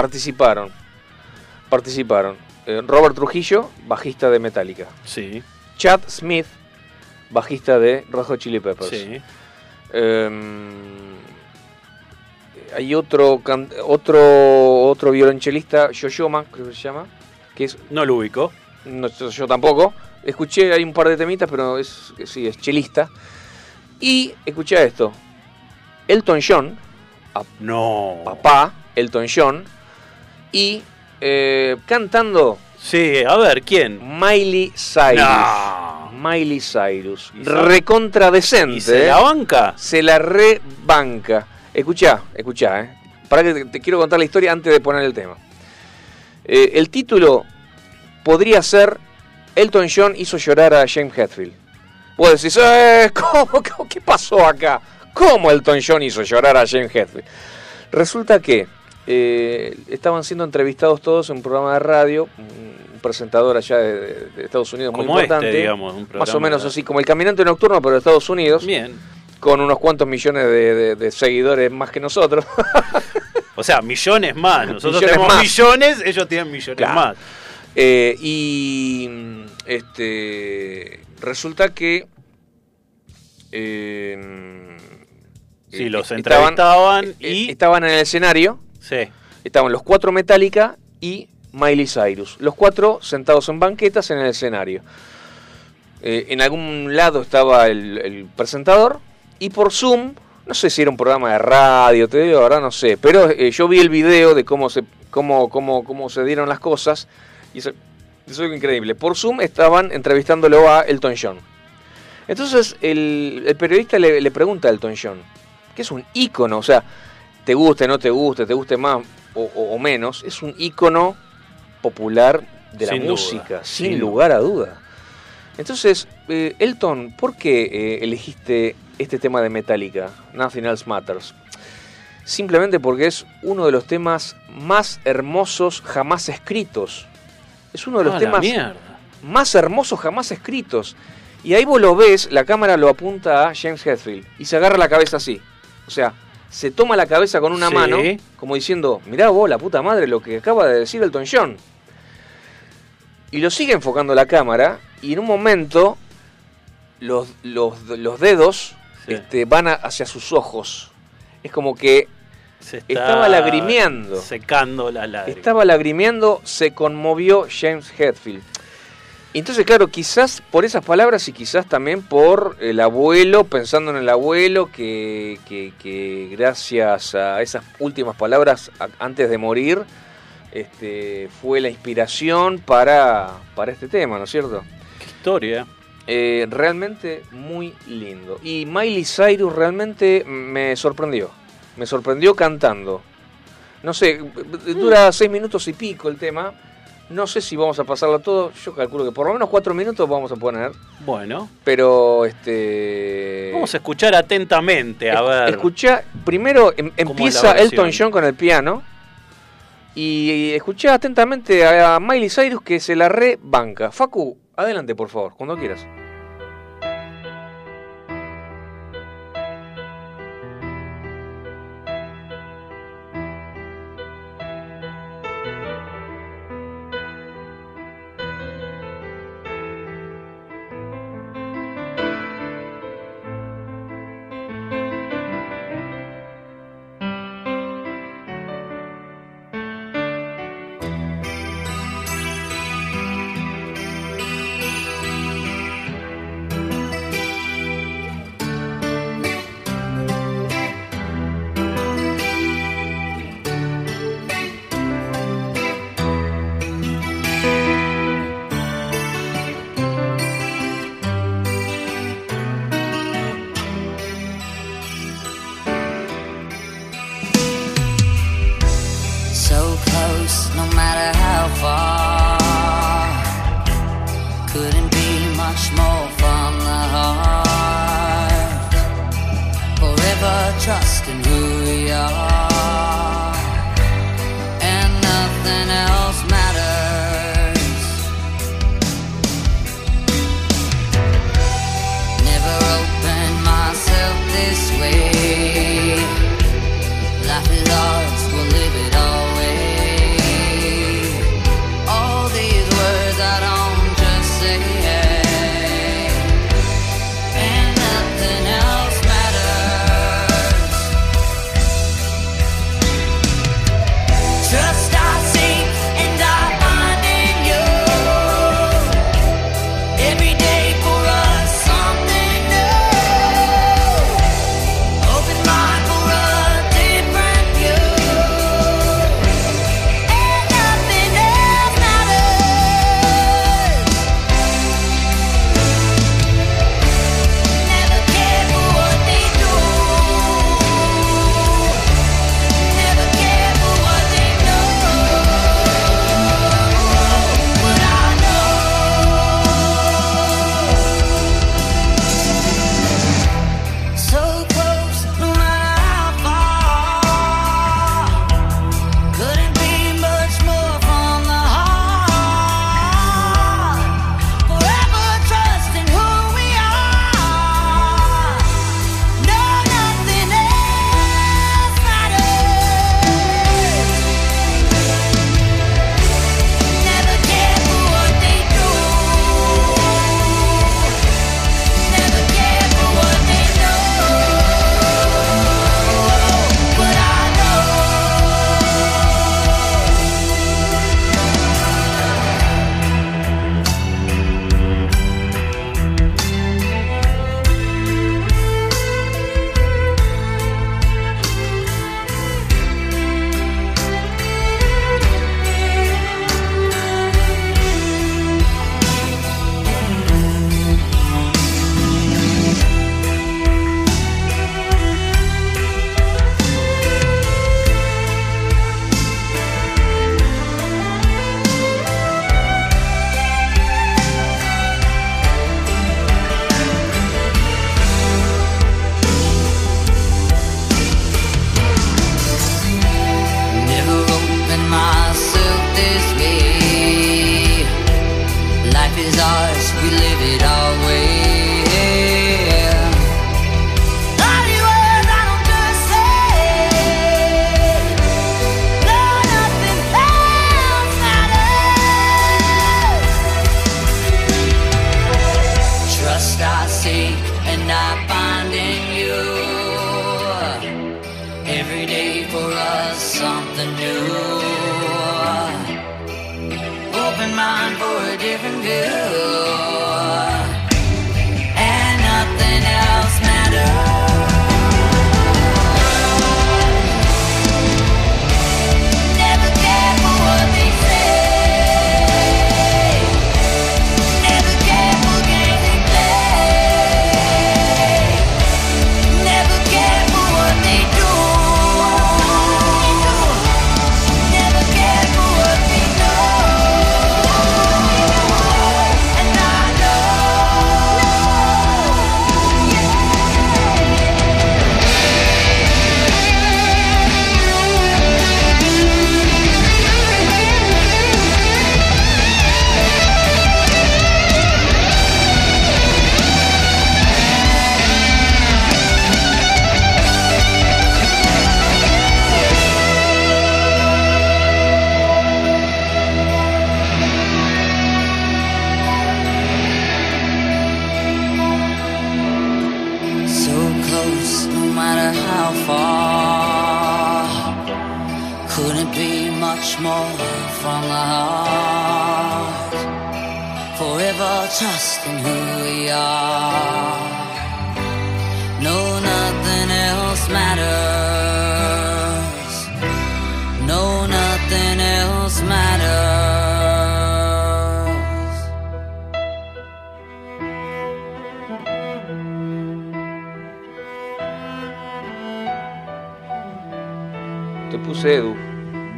participaron, participaron eh, Robert Trujillo, bajista de Metallica, Sí, Chad Smith, bajista de Hot Chili Peppers. sí. Eh, hay otro, otro, otro violonchelista, Yoyoma, creo que se llama, que es No lo ubico. no, yo, yo tampoco. Escuché, hay un par de temitas, pero es, sí, es chelista. Y escuché esto. Elton John, No. papá, Elton John, y eh, cantando Sí, a ver, ¿quién? Miley Cyrus. No. Miley Cyrus. ¿Y se- Recontradecente. ¿Y se ¿eh? la banca? Se la rebanca. Escuchá, escuchá, ¿eh? para que te, te quiero contar la historia antes de poner el tema. Eh, el título podría ser Elton John hizo llorar a James Hetfield. Vos decís, eh, ¿cómo, cómo- qué pasó acá? ¿Cómo Elton John hizo llorar a James Hetfield? Resulta que eh, estaban siendo entrevistados todos en un programa de radio, un presentador allá de, Estados Unidos muy este, importante, digamos, un más o menos así como el caminante nocturno, pero de Estados Unidos, Bien. con unos cuantos millones de, de- de seguidores más que nosotros. O sea, millones más. Nosotros Millones tenemos más. millones, ellos tienen millones Claro. más. Eh, y este resulta que eh, Sí, los entrevistaban y- estaban en el escenario, Estaban los cuatro Metallica y Miley Cyrus, los cuatro sentados en banquetas en el escenario. Eh, en algún lado estaba el, presentador y por Zoom, no sé si era un programa de radio, te digo, ahora no sé, pero eh, yo vi el video de cómo se, cómo, cómo, cómo se dieron las cosas y eso, es increíble. Por Zoom estaban entrevistándolo a Elton John. Entonces el, periodista le, le pregunta a Elton John, que es un ícono, o sea, te guste, no te guste, te guste más o, o- o menos, es un ícono popular de la duda, música, sin, sin lugar a duda. Entonces, eh, Elton, ¿por qué eh, elegiste este tema de Metallica, Nothing Else Matters? Simplemente porque es uno de los temas más hermosos jamás escritos. Es uno de los Ah, temas más hermosos jamás escritos. Y ahí vos lo ves, la cámara lo apunta a James Hetfield y se agarra la cabeza así. O sea, se toma la cabeza con una Sí. mano, como diciendo, mirá vos, la puta madre, lo que acaba de decir Elton John. Y lo sigue enfocando la cámara y en un momento los, los, los dedos Sí. este, van a- hacia sus ojos. Es como que Se estaba lagrimeando. Secando la lágrima. estaba lagrimeando, se conmovió James Hetfield. Entonces, claro, quizás por esas palabras y quizás también por el abuelo, pensando en el abuelo, que, que- que gracias a esas últimas palabras a- antes de morir, este, fue la inspiración para, para este tema, ¿no es cierto? Qué historia. Eh, realmente muy lindo. Y Miley Cyrus realmente me sorprendió. Me sorprendió cantando. No sé, dura seis minutos y pico el tema. No sé si vamos a pasarlo todo. Yo calculo que por lo menos cuatro minutos vamos a poner. Bueno, Pero este. vamos a escuchar atentamente, a ver. Escucha, primero em- empieza? Elton John con el piano. Y escuché atentamente a Miley Cyrus que se la re banca. Facu, adelante por favor, cuando quieras.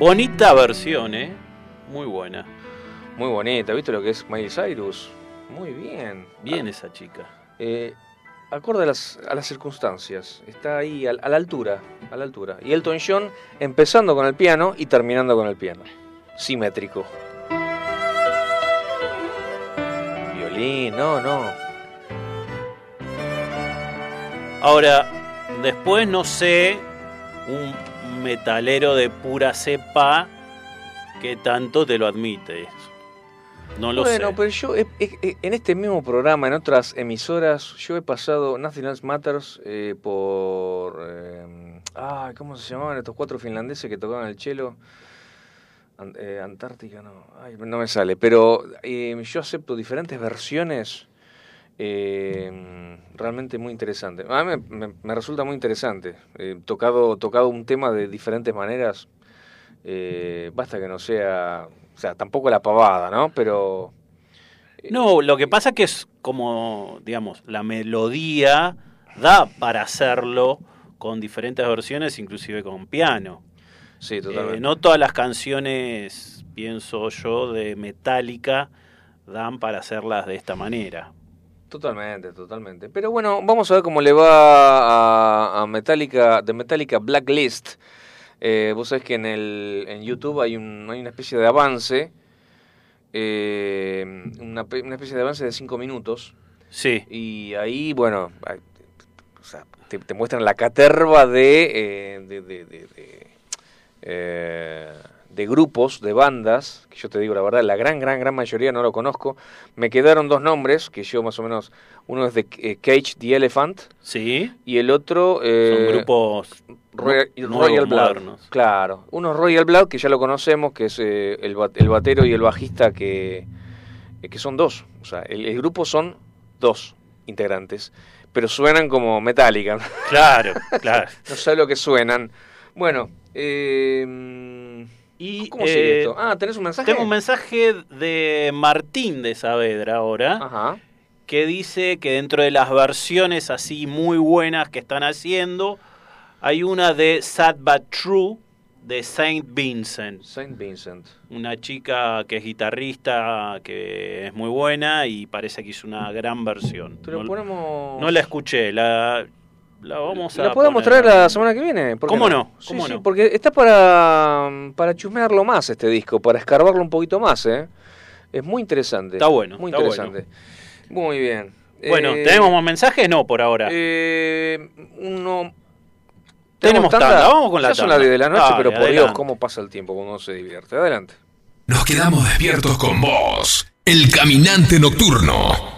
Bonita versión, ¿eh? Muy buena. Muy bonita, ¿viste lo que es Miley Cyrus? Muy bien. Bien Ah, esa chica. eh, acorde a las, a las circunstancias. Está ahí a, la altura. A la altura. Y Elton John empezando con el piano y terminando con el piano. Simétrico. Violín, no, no. Ahora, después no sé, un metalero de pura cepa que tanto te lo admite. eso. No lo bueno, sé. pero yo he- he- he- en este mismo programa, en otras emisoras, yo he pasado Nothing Else Matters eh, por... eh, ah, ¿cómo se llamaban estos cuatro finlandeses que tocaban el? An- eh, Antártica, no, ay, no me sale. Pero eh, yo acepto diferentes versiones eh, realmente muy interesantes. A mí me, me- me resulta muy interesante. Eh, tocado, tocado un tema de diferentes maneras. eh, basta que no sea... O sea, tampoco la pavada, ¿no? Pero... No, lo que pasa que es como, digamos, la melodía da para hacerlo con diferentes versiones, inclusive con piano. Sí, totalmente. Eh, no todas las canciones, pienso yo, de Metallica dan para hacerlas de esta manera. Totalmente, totalmente. Pero bueno, vamos a ver cómo le va a, a Metallica, de Metallica Blacklist. Eh, vos sabés que en, el, en YouTube hay, un, hay una especie de avance, eh, una, una especie de avance de 5 minutos. Sí, Y ahí, bueno, o sea, te, te muestran la caterva de, eh, de, de, de- de, grupos, de bandas, que yo te digo la verdad, la gran, gran, gran mayoría no lo conozco. Me quedaron dos nombres, que yo más o menos, uno es de eh, Cage the Elephant sí. y el otro... eh, Son grupos Royal, Royal Blood. Claro, uno es Royal Blood, que ya lo conocemos, que es eh, el, el batero y el bajista, que, que son dos. O sea, el, el grupo son dos integrantes, pero suenan como Metallica. Claro, claro. no sé lo que suenan. Bueno, eh, Y ¿cómo sigue eh, esto? Ah, ¿tenés un mensaje? tengo un mensaje de Martín de Saavedra ahora, Ajá. que dice que dentro de las versiones así muy buenas que están haciendo, hay una de Sad But True de Saint Vincent. Saint Vincent. Una chica que es guitarrista, que es muy buena y parece que hizo una gran versión. Te lo no, ponemos... no la escuché, la, la vamos a ¿La podemos poner. traer la semana que viene? ¿Por qué ¿Cómo no? Sí, ¿Cómo sí, no? porque está para, para chusmearlo más este disco, para escarbarlo un poquito más, ¿eh? Es muy interesante. Está bueno, Muy está interesante. Muy bien. Bueno, Eh, ¿tenemos más mensajes? No, por ahora. eh, uno... Tenemos tanda, vamos con la Ya son tanda. las 10 de la noche, Dale, pero por Dios, cómo pasa el tiempo cuando uno se divierte. Adelante. Nos quedamos despiertos con vos, el caminante nocturno.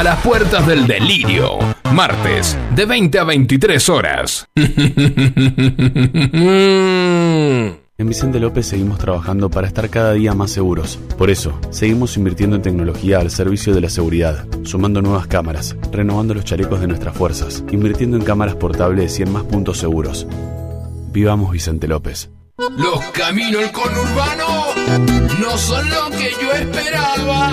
A las puertas del delirio, martes, de 20 a 23 horas. En Vicente López seguimos trabajando para estar cada día más seguros. Por eso, seguimos invirtiendo en tecnología al servicio de la seguridad, sumando nuevas cámaras, renovando los chalecos de nuestras fuerzas, invirtiendo en cámaras portables y en más puntos seguros. Vivamos Vicente López. Los caminos del conurbano no son lo que yo esperaba,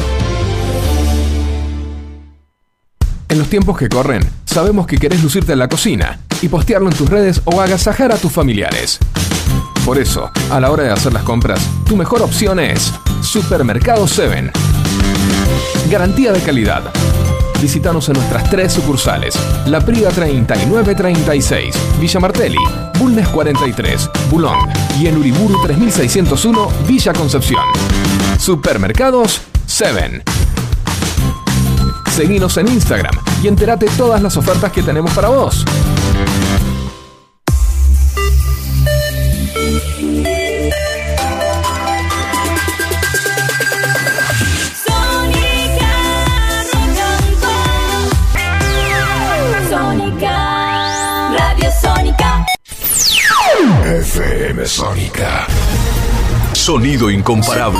En los tiempos que corren, sabemos que querés lucirte en la cocina y postearlo en tus redes o agasajar a tus familiares. Por eso, a la hora de hacer las compras, tu mejor opción es Supermercado 7. Garantía de calidad. Visítanos en nuestras tres sucursales: La Prida 3936, Villa Martelli, Bulnes 43, Bulón y en Uriburu 3601, Villa Concepción. Supermercados 7. Seguinos en Instagram y entérate todas las ofertas que tenemos para vos. Sónica Sónica Radio Sónica FM Sónica. Sonido incomparable.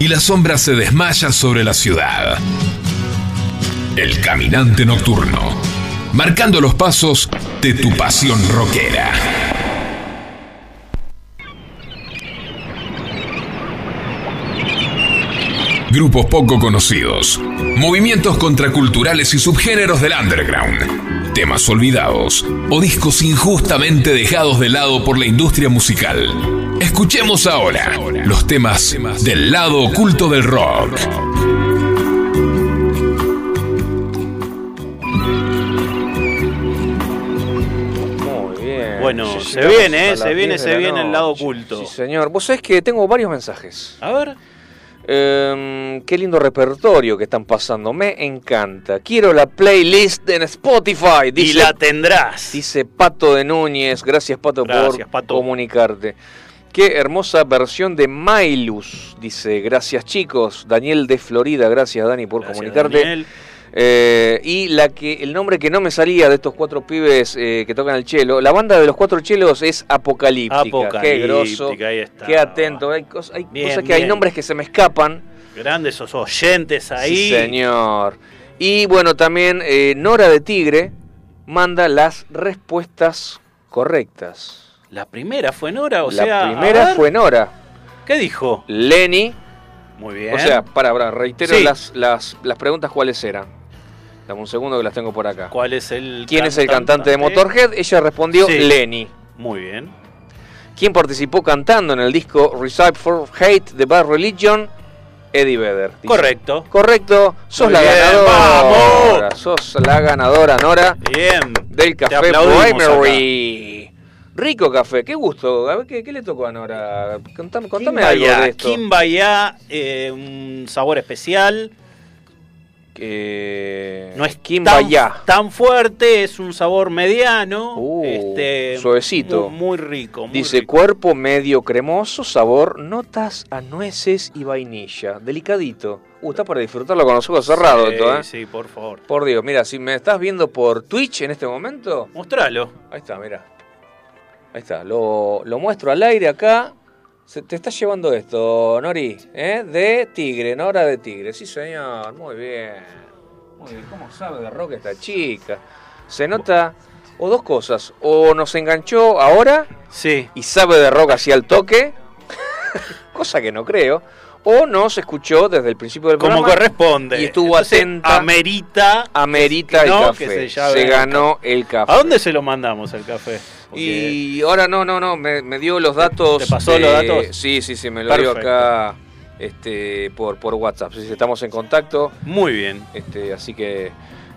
Y la sombra se desmaya sobre la ciudad. El caminante nocturno. Marcando los pasos de tu pasión rockera. Grupos poco conocidos. Movimientos contraculturales y subgéneros del underground. Temas olvidados o discos injustamente dejados de lado por la industria musical. Escuchemos ahora los temas del lado oculto del rock. Muy bien. Bueno, se viene, ¿eh? Se viene, 10 de se viene el lado oculto. Sí, señor. Vos sabés que tengo varios mensajes. A ver. Em, qué lindo repertorio que están pasando. Me encanta. Quiero la playlist en Spotify. Y la tendrás. dice Pato de Núñez. Gracias, Pato, Gracias, por Pato. comunicarte. Qué hermosa versión de Mailus. Dice, gracias chicos. Daniel de Florida, gracias Dani por Gracias, comunicarte. Daniel. Eh, y la que el nombre que no me salía de estos cuatro pibes eh, que tocan el chelo, la banda de los cuatro chelos es Apocalíptica. Qué grosso, Apocalíptica, ahí está. qué atento. Hay, cosas, hay Bien, cosas que hay nombres que se me escapan. Grandes esos oyentes ahí. Sí, señor. Y bueno, también eh, Nora de Tigre manda las respuestas correctas. La primera fue Nora, o la sea. a primera ver, fue Nora. ¿Qué dijo? Lenny. Muy bien. O sea, para, para, reitero Sí. las, las, las preguntas cuáles eran. Dame un segundo que las tengo por acá. ¿cuál es el ¿Quién es el cantante de Motorhead? Ella respondió Sí. Lenny. Muy bien. ¿Quién participó cantando en el disco Recipe for Hate de Bad Religion? Eddie Vedder. dice. Correcto. Correcto, sos Muy la bien, ganadora. Sos la ganadora, Nora, Bien. del café Bohemery. Rico café, qué gusto. A ver, ¿qué, qué le tocó a Nora? Contame, contame algo de esto. Kimbaya, eh, un sabor especial. Que No es tan, Kimbaya. tan fuerte, es un sabor mediano. Uh, este, suavecito. Muy, muy rico. muy Dice rico. cuerpo medio cremoso, sabor, notas a nueces y vainilla. Delicadito. Uh, está para disfrutarlo con los ojos cerrados Sí, esto, ¿eh? Sí, por favor. Por Dios, mira, si me estás viendo por Twitch en este momento, Mostralo. ahí está, mira. Ahí está, lo, lo muestro al aire acá. Se, te está llevando esto, Nori, ¿eh? De tigre, Nora de tigre. Sí, señor, muy bien. Muy bien, ¿cómo sabe de rock esta chica? Se nota, o dos cosas, o nos enganchó ahora Sí. y sabe de rock hacia el toque, cosa que no creo, o no se escuchó desde el principio del Como programa corresponde. y estuvo Entonces, atenta. Amerita. amerita el no, café. que se Se, ganó el café. ¿A dónde se lo mandamos el café? Porque- Y ahora no, no, no, me, me dio los datos. te pasó los datos? Sí, sí, sí, me lo dio acá este, por, por WhatsApp. Sí, estamos en contacto, Muy bien. este, así que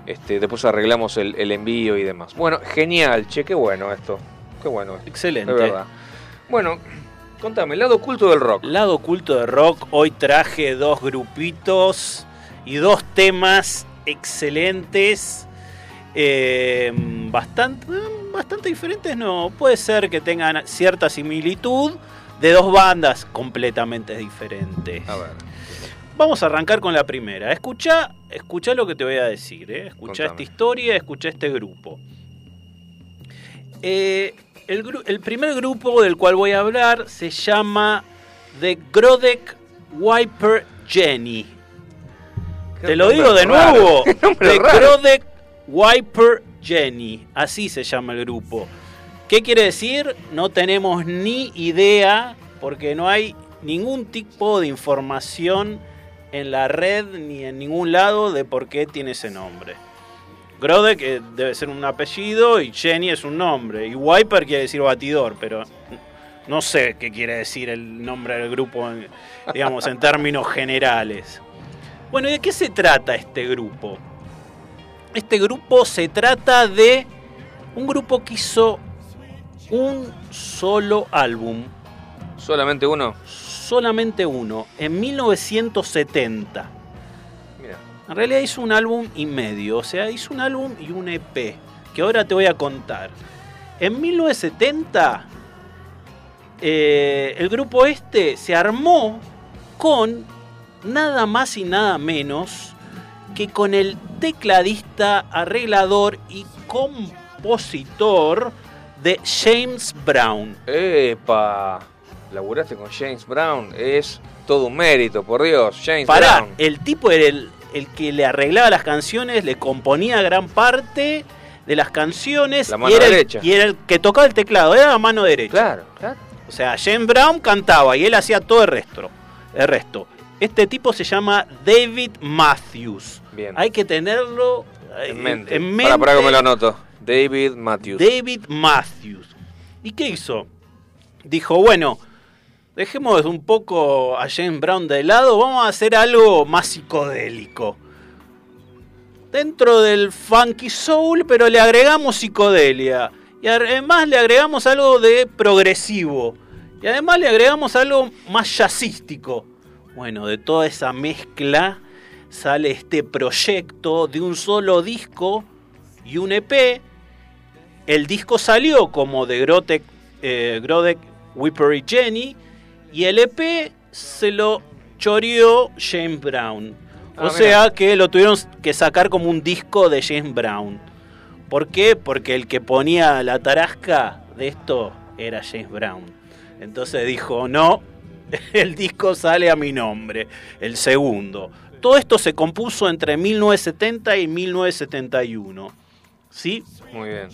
este, después arreglamos el, el envío y demás. Bueno, genial, che, qué bueno esto. Qué bueno, Excelente. de verdad. Bueno, contame, lado oculto del rock. Lado oculto de rock, hoy traje dos grupitos y dos temas excelentes. eh, bastante, bastante diferentes, no. Puede ser que tengan cierta similitud de dos bandas completamente diferentes. A ver, Vamos a arrancar con la primera. Escucha, escucha lo que te voy a decir. ¿eh? Escucha esta historia, escucha este grupo. Eh, el, primer grupo del cual voy a hablar se llama The Grodek Wiper Jenny. Te lo digo de raro. nuevo. The raro. Grodek Wiper Jenny. Así se llama el grupo. ¿Qué quiere decir? No tenemos ni idea porque no hay ningún tipo de información en la red ni en ningún lado de por qué tiene ese nombre. Grodek eh, debe ser un apellido y Jenny es un nombre. Y Wiper quiere decir batidor, pero no sé qué quiere decir el nombre del grupo, digamos, en términos generales. Bueno, ¿y de qué se trata este grupo? Este grupo se trata de un grupo que hizo un solo álbum, Solamente uno. solamente uno, en 1970. Mira. En realidad hizo un álbum y medio, o sea, hizo un álbum y un EP, que ahora te voy a contar. En 1970, eh, el grupo este se armó con nada más y nada menos que con el tecladista, arreglador y compositor de James Brown. Epa, laburaste con James Brown, es todo un mérito, por Dios, James Pará, Brown. el tipo era el, el que le arreglaba las canciones, le componía gran parte de las canciones La y, mano era el, derecha. y era el que tocaba el teclado, era la mano derecha. Claro, claro. O sea, James Brown cantaba y él hacía todo el resto. El resto. Este tipo se llama David Matthews. Bien. Hay que tenerlo eh, en mente. en Para, para que me lo anoto. David Matthews. David Matthews. ¿Y qué hizo? Dijo, bueno, dejemos un poco a James Brown de lado, vamos a hacer algo más psicodélico. Dentro del funky soul, pero le agregamos psicodelia. Y además le agregamos algo de progresivo. Y además le agregamos algo más jazzístico. Bueno, de toda esa mezcla sale este proyecto de un solo disco y un EP. El disco salió como de Grotek, eh, Grodek, Whipper y Jenny. Y el EP se lo choreó James Brown. Ah, o sea que lo tuvieron que sacar como un disco de James Brown. ¿Por qué? Porque el que ponía la tarasca de esto era James Brown. Entonces dijo, no, el disco sale a mi nombre, el segundo. Todo esto se compuso entre 1970 y 1971. ¿Sí? Muy bien.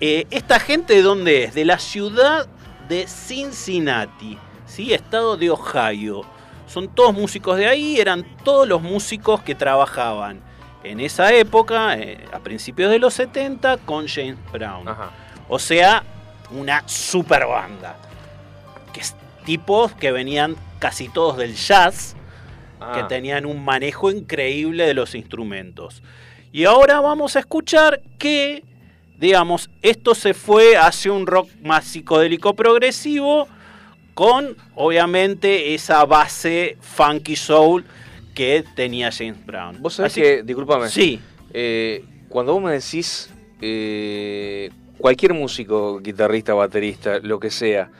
Eh, ¿Esta gente de dónde es? De la ciudad de Cincinnati, ¿sí? Estado de Ohio. Son todos músicos de ahí, eran todos los músicos que trabajaban en esa época, eh, a principios de los 70, con James Brown. Ajá. O sea, una super banda. Que tipos que venían casi todos del jazz, que Ah. tenían un manejo increíble de los instrumentos. Y ahora vamos a escuchar que, digamos, esto se fue hacia un rock más psicodélico progresivo, con obviamente esa base funky soul que tenía James Brown. Vos sabés Así- que, discúlpame, Sí, eh, cuando vos me decís eh, cualquier músico, guitarrista, baterista, lo que sea,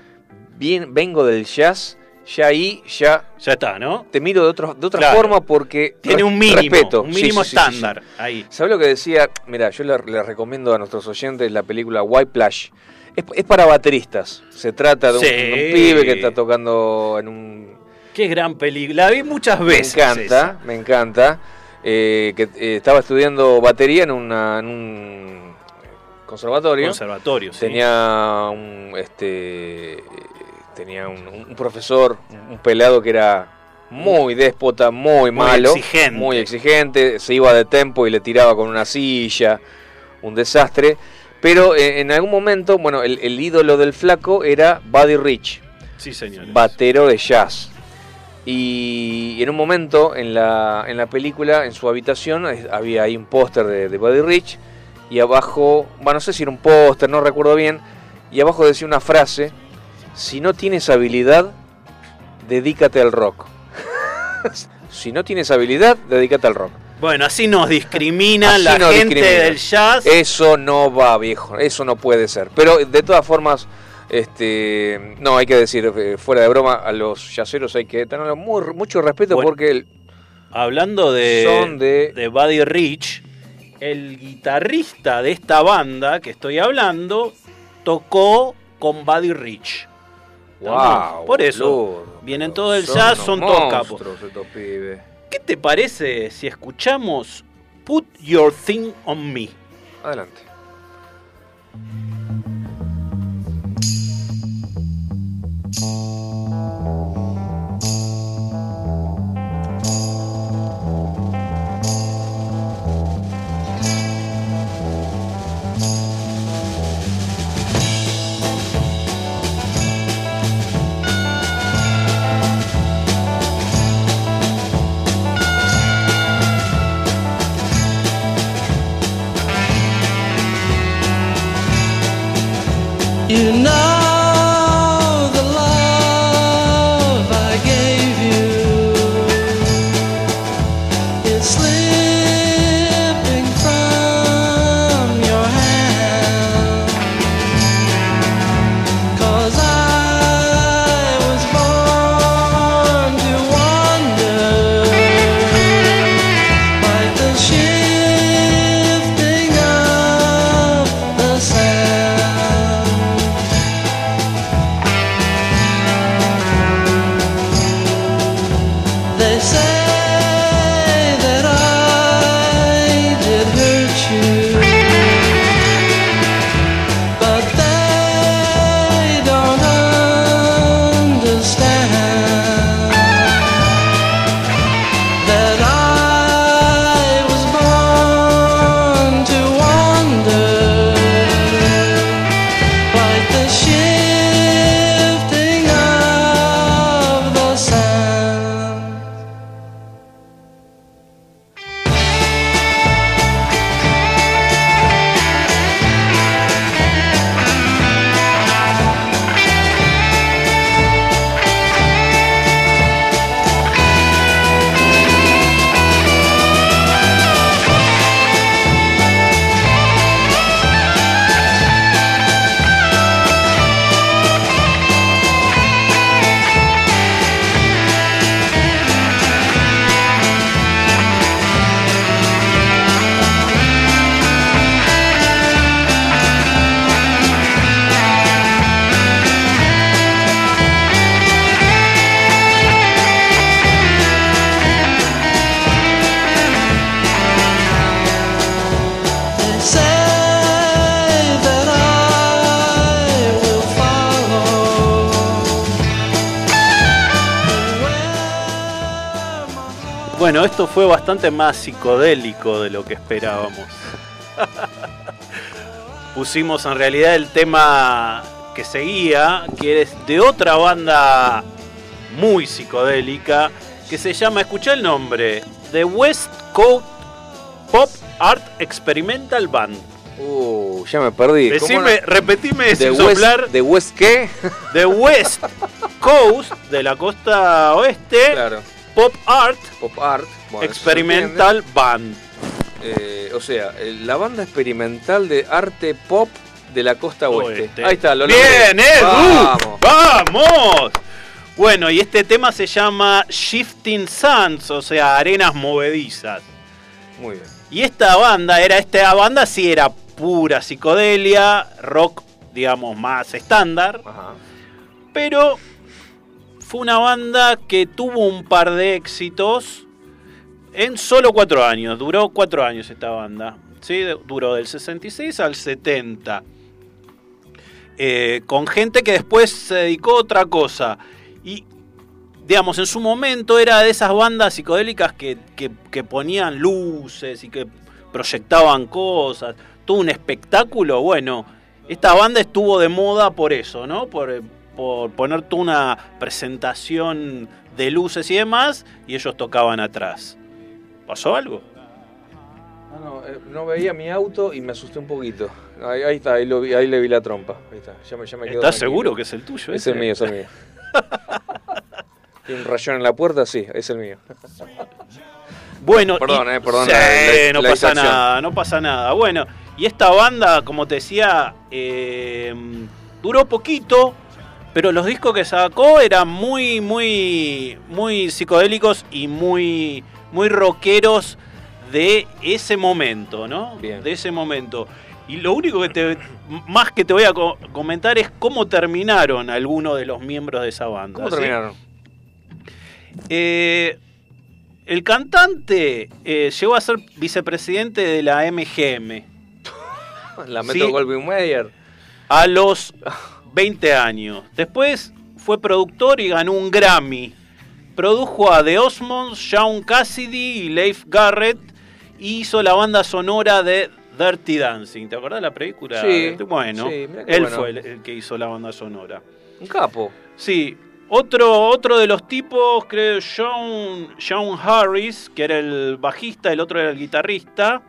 bien, vengo del jazz, ya ahí ya ya está, ¿no? te miro de, otro, de otra Claro. forma porque Tiene un mínimo, respeto. un mínimo sí, sí, sí, sí. estándar ahí. ¿Sabes lo que decía? Mira, yo le, le recomiendo a nuestros oyentes la película White Plush. Es, es para bateristas. Se trata de un, pibe que está tocando en un... Qué gran película. La vi muchas Me veces. encanta, esa. me encanta. eh, que eh, estaba estudiando batería en, una, en un conservatorio. Conservatorio, sí. Tenía un, este, tenía un, un profesor, un pelado que era muy déspota, muy, Muy malo, exigente. muy exigente, se iba de tempo y le tiraba con una silla, un desastre. Pero eh, en algún momento, bueno, el, el ídolo del flaco era Buddy Rich, Sí, señores. batero de jazz. Y en un momento en la, en la película, en su habitación, había ahí un póster de, de Buddy Rich y abajo, bueno, no sé si era un póster, no recuerdo bien, y abajo decía una frase, si no tienes habilidad, dedícate al rock. si no tienes habilidad, dedícate al rock. Bueno, así nos discrimina Así la nos gente discrimina. del jazz. Eso no va, viejo, eso no puede ser. Pero de todas formas, este, no, hay que decir, eh, fuera de broma, a los yaceros hay que tener muy- mucho respeto Bueno, porque el- Hablando de, Son de- de Buddy Rich, el guitarrista de esta banda que estoy hablando tocó con Buddy Rich. Wow, Por eso, vienen pero todo el son jazz, son todos capos. monstruos estos pibes. ¿Qué te parece si escuchamos Put Your Thing on Me? Adelante. You know bastante más psicodélico de lo que esperábamos. Pusimos en realidad el tema que seguía, que es de otra banda muy psicodélica, que se llama, escucha el nombre, The West Coast Pop Art Experimental Band. Uh, ya me perdí. ¿Cómo Decime, no? repetime ¿De sin West, soplar. ¿De West qué? The West Coast, de la costa oeste, claro. Pop Art Pop art. Bueno, Experimental Band. Eh, o sea, eh, la banda experimental de arte pop de la costa oeste. Oeste. Ahí está, lo Bien, logré. Edu. Vamos. ¡Vamos! Bueno, y este tema se llama Shifting Sands, o sea, arenas movedizas. Muy bien. Y esta banda era, esta banda sí era pura psicodelia, rock, digamos, más estándar, Ajá. pero fue una banda que tuvo un par de éxitos en solo cuatro años. Duró cuatro años esta banda. ¿sí? Duró del 66 al 70. Eh, con gente que después se dedicó a otra cosa. Y, digamos, en su momento era de esas bandas psicodélicas que, que- ponían luces y que proyectaban cosas. Todo un espectáculo. Bueno, esta banda estuvo de moda por eso, ¿no? Por, por poner toda una presentación de luces y demás, y ellos tocaban atrás. ¿Pasó algo? No, no, eh, no veía mi auto y me asusté un poquito. Ahí, ahí está, ahí, lo vi- ahí le vi la trompa. Ahí está, ya me, ya me ¿Estás seguro que es el tuyo? Es el mío, es el mío. Tiene un rayón en la puerta, sí, es el mío. Bueno, Perdón, y- eh, perdón Sí, la- la- no la pasa distracción. nada, no pasa nada. Bueno, y esta banda, como te decía, eh, duró poquito, pero los discos que sacó eran muy, muy, muy psicodélicos y muy, muy rockeros de ese momento, ¿no? Bien. De ese momento. Y lo único que te, más que te voy a co- comentar es cómo terminaron algunos de los miembros de esa banda. ¿Cómo ¿sí? terminaron? Eh, el cantante eh, llegó a ser vicepresidente de la MGM La Metro Sí. Goldwyn Mayer. a los 20 años. Después fue productor y ganó un Grammy. Produjo a The Osmonds, Shaun Cassidy y Leif Garrett y hizo la banda sonora de Dirty Dancing. ¿Te acordás de la película? Sí, Bueno, sí, él bueno. fue el, el que hizo la banda sonora. Un capo. Sí, otro, otro de los tipos, creo, Sean, Sean Harris, que era el bajista, el otro era el guitarrista.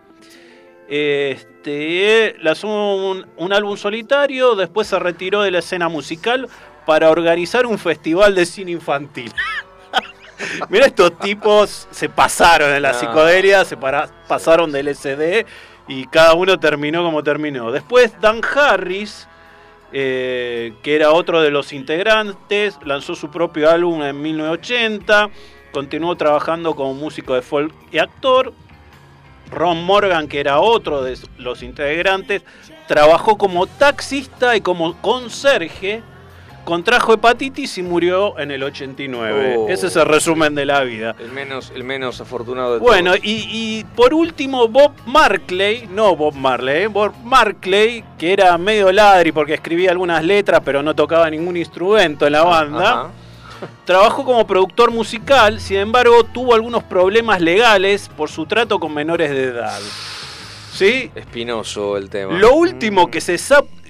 Este, lanzó un, un álbum solitario, después se retiró de la escena musical para organizar un festival de cine infantil. Mira, estos tipos se pasaron en la No. psicodelia, se para- pasaron del SD y cada uno terminó como terminó. Después Dan Harris, eh, que era otro de los integrantes, lanzó su propio álbum en 1980, continuó trabajando como músico de folk y actor. Ron Morgan, que era otro de los integrantes, trabajó como taxista y como conserje, contrajo hepatitis y murió en el 89. Oh. Ese es el resumen de la vida. El menos, el menos afortunado de Bueno, todos. y, y por último, Bob Markley, no Bob Marley, eh, Bob Markley, que era medio ladri porque escribía algunas letras, pero no tocaba ningún instrumento en la banda, Ajá. Trabajó como productor musical, sin embargo, tuvo algunos problemas legales por su trato con menores de edad. ¿Sí? Espinoso el tema. Lo último que se,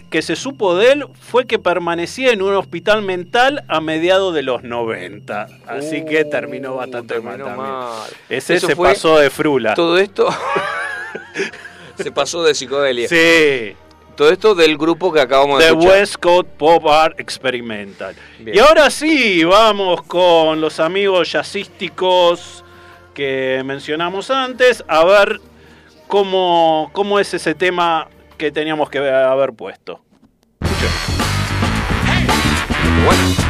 que se supo de él fue que permanecía en un hospital mental a mediados de los 90. Así que terminó Uh, bastante mal terminó mal. Ese Eso se pasó de frula. Todo esto se pasó de psicodelia. Sí, Todo esto del grupo que acabamos de The escuchar. West Coast Pop Art Experimental. Bien. Y ahora sí, vamos con los amigos jazzísticos que mencionamos antes, a ver cómo, cómo es ese tema que teníamos que haber puesto. Bueno,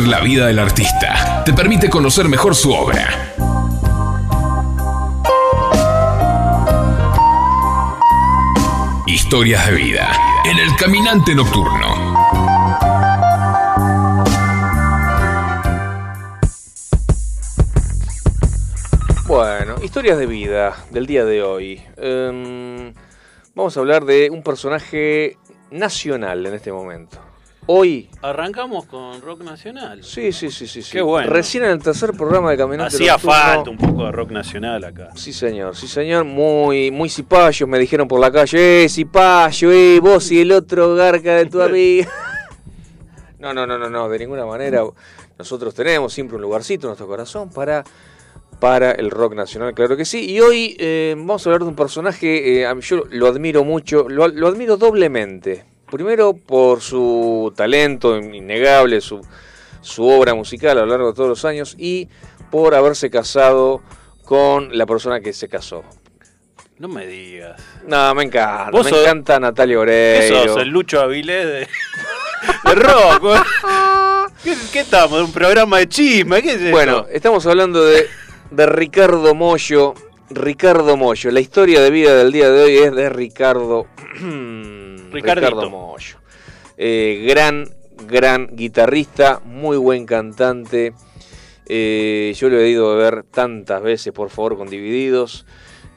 la vida del artista. Te permite conocer mejor su obra. Historias de vida en el caminante nocturno. Bueno, historias de vida del día de hoy. Em, vamos a hablar de un personaje nacional en este momento. Hoy, Arrancamos con rock nacional. sí, sí, sí, sí, sí. Qué bueno. Recién en el tercer programa de Caminante Hacía Nocturno. falta un poco de rock nacional acá. Sí, señor, sí, señor. Muy, muy cipayos me dijeron por la calle. Eh, cipayo, eh, vos y el otro garca de tu amiga. No, no, no, no, no, de ninguna manera. Nosotros tenemos siempre un lugarcito en nuestro corazón para, para el rock nacional, claro que sí. Y hoy eh, vamos a hablar de un personaje, eh, yo lo admiro mucho, lo, lo admiro doblemente. Primero por su talento innegable, su, su obra musical a lo largo de todos los años y por haberse casado con la persona que se casó. No me digas. No, me encanta, me sos- encanta Natalia ¿Qué Oreiro. sos? El Lucho Avilés de, de rock. ¿Qué, qué estamos? ¿Un programa de chisme? ¿Qué es? Bueno, estamos hablando de, de Ricardo Mollo. Ricardo Mollo. La historia de vida del día de hoy es de Ricardo. Ricardo Mollo. Eh, gran, gran guitarrista, muy buen cantante. Eh, yo lo he ido a ver tantas veces, por favor, con Divididos.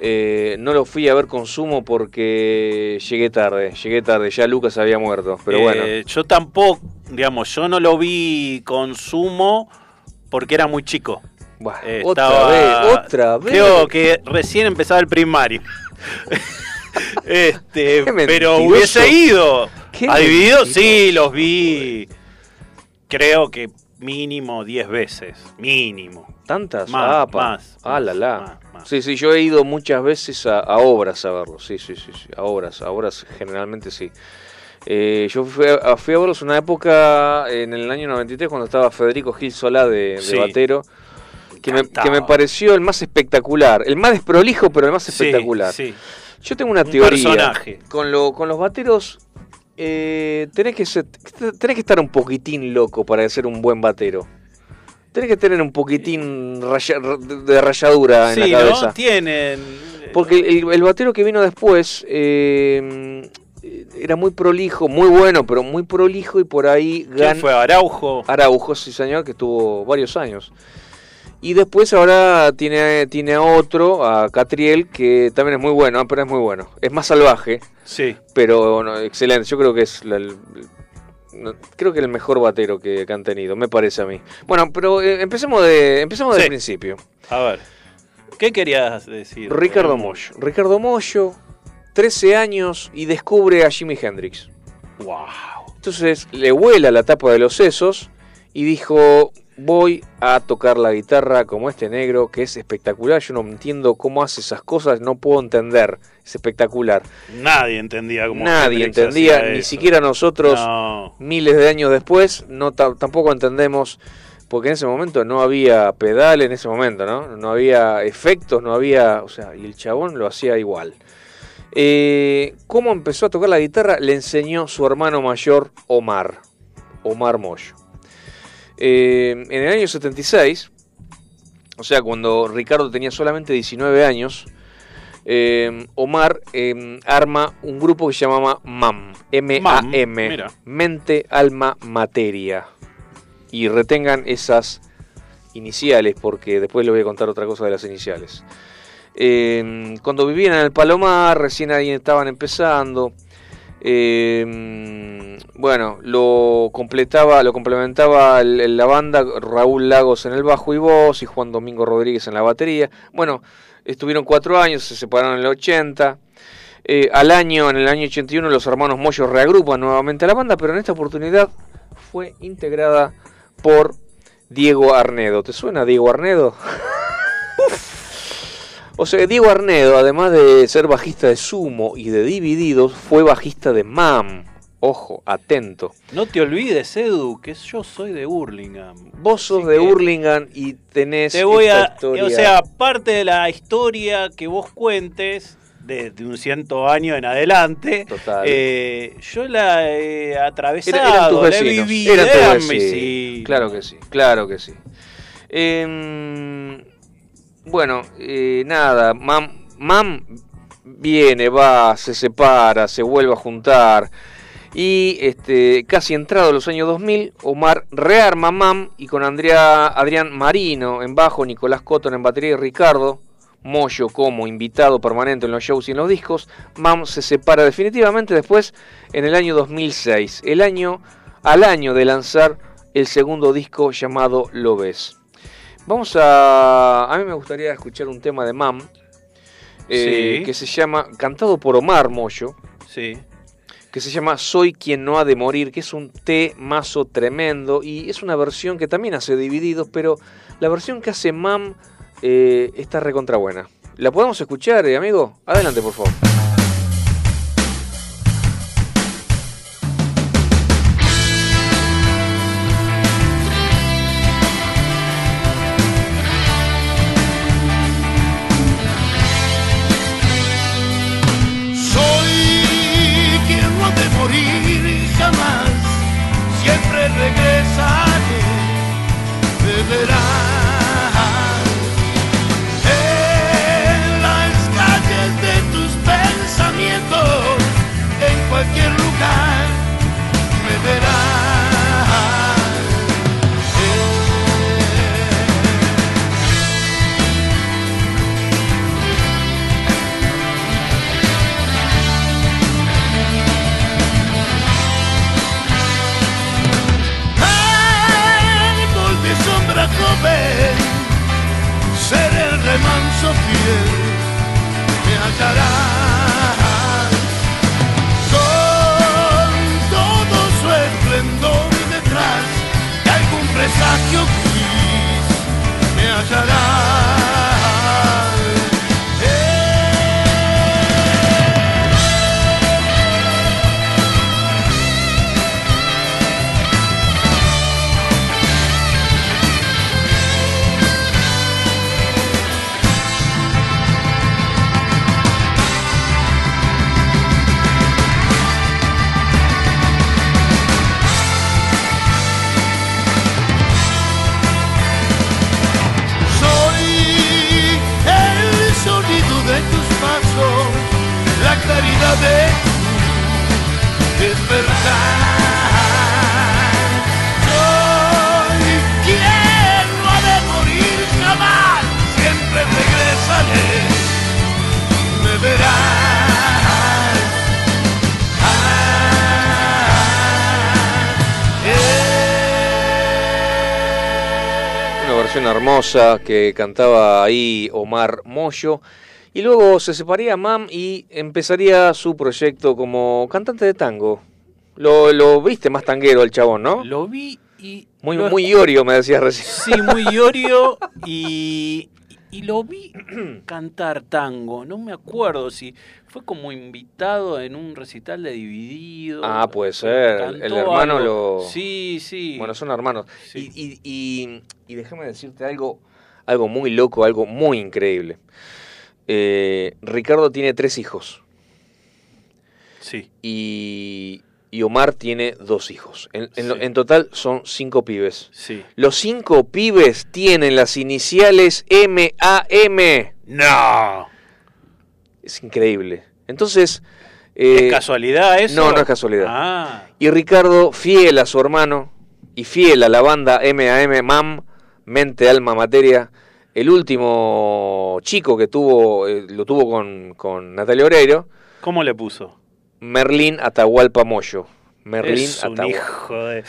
Eh, no lo fui a ver con Sumo porque llegué tarde, llegué tarde, ya Lucas había muerto, pero bueno. Yo tampoco, digamos, yo no lo vi con sumo porque era muy chico. Bueno, otra vez, otra vez. Creo que recién empezaba el primario. este, pero hubiese ido. Qué ¿A Divididos? mentiroso. Sí, los vi. Creo que mínimo 10 veces. Mínimo. ¿Tantas? Más, Ah, más, Ah, la la. más, más. Sí, sí, yo he ido muchas veces a, a obras a verlos. Sí, sí, sí, sí, a obras, a obras generalmente sí. Eh, yo fui a, fui a verlos una época en el año 93 cuando estaba Federico Gil Solá de, de Sí. Batero, que me, que me pareció el más espectacular, el más desprolijo pero el más espectacular. sí. Yo tengo una Un teoría. personaje. Con, lo, con los bateros eh, tenés, que ser- tenés que estar un poquitín loco para ser un buen batero. Tenés que tener un poquitín raya- de rayadura en Sí, la ¿no? cabeza. Tienen. Porque el, el batero que vino después eh, era muy prolijo, muy bueno, pero muy prolijo y por ahí ¿Quién gan fue? Araujo. Araujo, sí señor, que estuvo varios años. Y después ahora tiene, tiene a otro, a Catriel, que también es muy bueno, pero es muy bueno. Es más salvaje, Sí. pero no, excelente. Yo creo que es la- el, creo que el mejor batero que, que han tenido, me parece a mí. Bueno, pero eh, empecemos de empecemos del principio. A ver. ¿Qué querías decir? Ricardo Eh, Mollo. Ricardo Mollo, 13 años y descubre a Jimi Hendrix. Wow. Entonces le vuela la tapa de los sesos y dijo, voy a tocar la guitarra como este negro, que es espectacular. Yo no entiendo cómo hace esas cosas, no puedo entender. Es espectacular. Nadie entendía cómo Nadie entendía, ni eso. siquiera nosotros, No. miles de años después, no ta- tampoco entendemos. Porque en ese momento no había pedal, en ese momento, ¿no? No había efectos, no había... O sea, y el chabón lo hacía igual. Eh, ¿Cómo empezó a tocar la guitarra? Le enseñó su hermano mayor, Omar. Omar Moyo. Eh, en el año 76, o sea, cuando Ricardo tenía solamente 19 años, eh, Omar eh, arma un grupo que se llamaba MAM. M-A-M. mira. Mente, Alma, Materia. Y retengan esas iniciales, porque después les voy a contar otra cosa de las iniciales. Eh, cuando vivían en el Palomar, recién ahí estaban empezando. Eh, bueno, lo completaba, lo complementaba el- la banda Raúl Lagos en el bajo y voz y Juan Domingo Rodríguez en la batería. Bueno, estuvieron cuatro años, se separaron en el 80. Eh, al año, en el año 81, los hermanos Moyo reagrupan nuevamente a la banda, pero en esta oportunidad fue integrada por Diego Arnedo. ¿Te suena Diego Arnedo? O sea, Diego Arnedo, además de ser bajista de Sumo y de Divididos, fue bajista de MAM. Ojo, atento. No te olvides, Edu, que yo soy de Hurlingham. Vos sos Así de Hurlingham y tenés Te voy esta a. historia. O sea, parte de la historia que vos cuentes de, de un ciento año en adelante. Total. Eh, yo la he atravesado, Era- eran tus la he vecinos. vivido, eran vecinos. vecinos. Claro que sí, claro que sí. Em, bueno, eh, nada, Mam, Mam viene, va, se separa, se vuelve a juntar. Y este, casi entrado los años 2000, Omar rearma Mam y con Andrea, Adrián Marino en bajo, Nicolás Cotton en batería y Ricardo Moyo como invitado permanente en los shows y en los discos, Mam se separa definitivamente después en el año 2006, el año al año de lanzar el segundo disco llamado Lo ves. Vamos a... A mí me gustaría escuchar un tema de Mam eh, Sí. que se llama, cantado por Omar Moyo, Sí. que se llama Soy quien no ha de morir, que es un temazo tremendo y es una versión que también hace Divididos, pero la versión que hace Mam eh, está recontra buena. ¿La podemos escuchar, eh, amigo? Adelante, por favor. Hallarás con todo su esplendor detrás de algún presagio gris, me hallarás. De despertar. Soy quien no ha de morir jamás, siempre regresaré, me verás. Ah, Una versión hermosa que cantaba ahí Omar Moyo. Y luego se separaría Mam y empezaría su proyecto como cantante de tango. Lo, lo viste más tanguero el chabón, ¿no? Lo vi y... Muy, lo- muy iorio, me decías recién. Sí, muy iorio y, y lo vi cantar tango. No me acuerdo si fue como invitado en un recital de Dividido. Ah, puede ser. El- hermano algo. lo- Sí, sí. Bueno, son hermanos. Sí. Y, y, y- y déjame decirte algo, algo muy loco, algo muy increíble. Eh, Ricardo tiene tres hijos Sí. y, y Omar tiene dos hijos. En, Sí. en total son cinco pibes. Sí. Los cinco pibes tienen las iniciales M-A-M. No. Es increíble. Entonces... eh, ¿Es casualidad eso? no, no es casualidad. Ah, Y Ricardo, fiel a su hermano y fiel a la banda MAM, MAM, Mente, Alma, Materia, el último chico que tuvo, eh, lo tuvo con, con Natalia Oreiro, ¿cómo le puso? Merlín Atahualpa Moyo. Merlín es un Atahualpa. hijo de...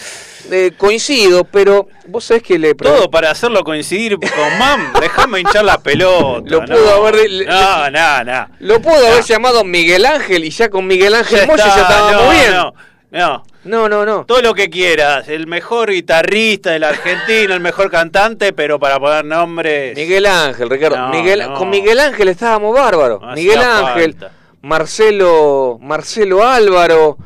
Eh, coincido, pero vos sabés que le Todo para hacerlo coincidir con Mam. Déjame hinchar la pelota. Lo no. pudo haber- le- No, no, no. Lo pudo haber llamado Miguel Ángel y ya con Miguel Ángel Ya Moyo ya está, estábamos no, bien. No, no. No, no, no. Todo lo que quieras. El mejor guitarrista del argentino, el mejor cantante, pero para poner nombres. Miguel Ángel, Ricardo. No, Miguel, no. Con Miguel Ángel estábamos bárbaros. No Miguel Ángel, falta. Marcelo, Marcelo Álvaro,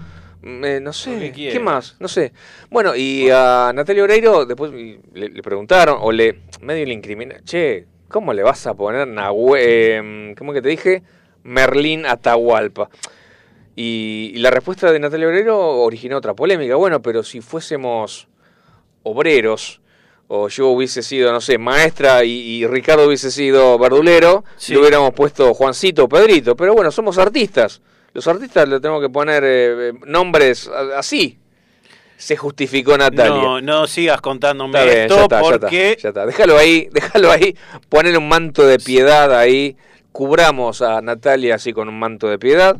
mm, eh, no sé, ¿qué más? No sé. Bueno, y a Natalia Oreiro después le, le preguntaron, o le medio le incriminaron, che, ¿cómo le vas a poner Nahue, eh, ¿cómo que te dije? Merlín Atahualpa. Y, y la respuesta de Natalia Obrero originó otra polémica. Bueno, pero si fuésemos obreros, o yo hubiese sido, no sé, maestra y, y Ricardo hubiese sido verdulero, Sí. le hubiéramos puesto Juancito o Pedrito. Pero bueno, somos artistas. Los artistas le tenemos que poner eh, eh, nombres así. Se justificó Natalia. No, no sigas contándome Está bien, esto ya está, ya porque está, ya está. Déjalo ahí, déjalo ahí. Poner un manto de piedad ahí. Cubramos a Natalia así con un manto de piedad.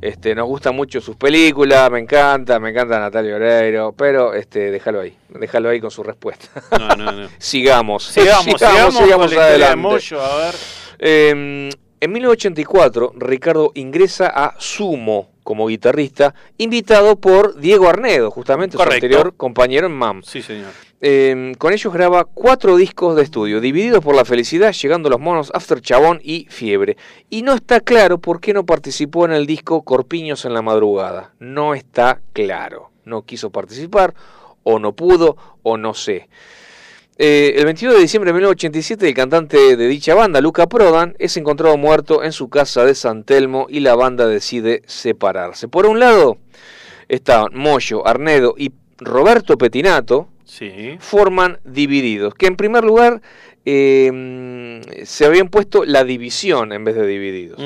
Este, nos gustan mucho sus películas, me encanta, me encanta Natalia Oreiro, pero este, déjalo ahí, déjalo ahí con su respuesta. No, no, no. sigamos, Sigamos, sigamos, historia de adelante. Moyo, a ver. Eh, en 1984, Ricardo ingresa a Sumo como guitarrista, invitado por Diego Arnedo, justamente Correcto. su anterior compañero en MAM. Sí, señor. Eh, con ellos graba cuatro discos de estudio, divididos por la felicidad, llegando los monos After Chabón y Fiebre. Y no está claro por qué no participó en el disco Corpiños en la madrugada. No está claro. No quiso participar, o no pudo, o no sé. Eh, el 22 de diciembre de 1987, el cantante de dicha banda, Luca Prodan, es encontrado muerto en su casa de San Telmo y la banda decide separarse. Por un lado, estaban Moyo, Arnedo y Roberto Petinato, Sí. forman divididos, que en primer lugar eh, se habían puesto la división en vez de divididos.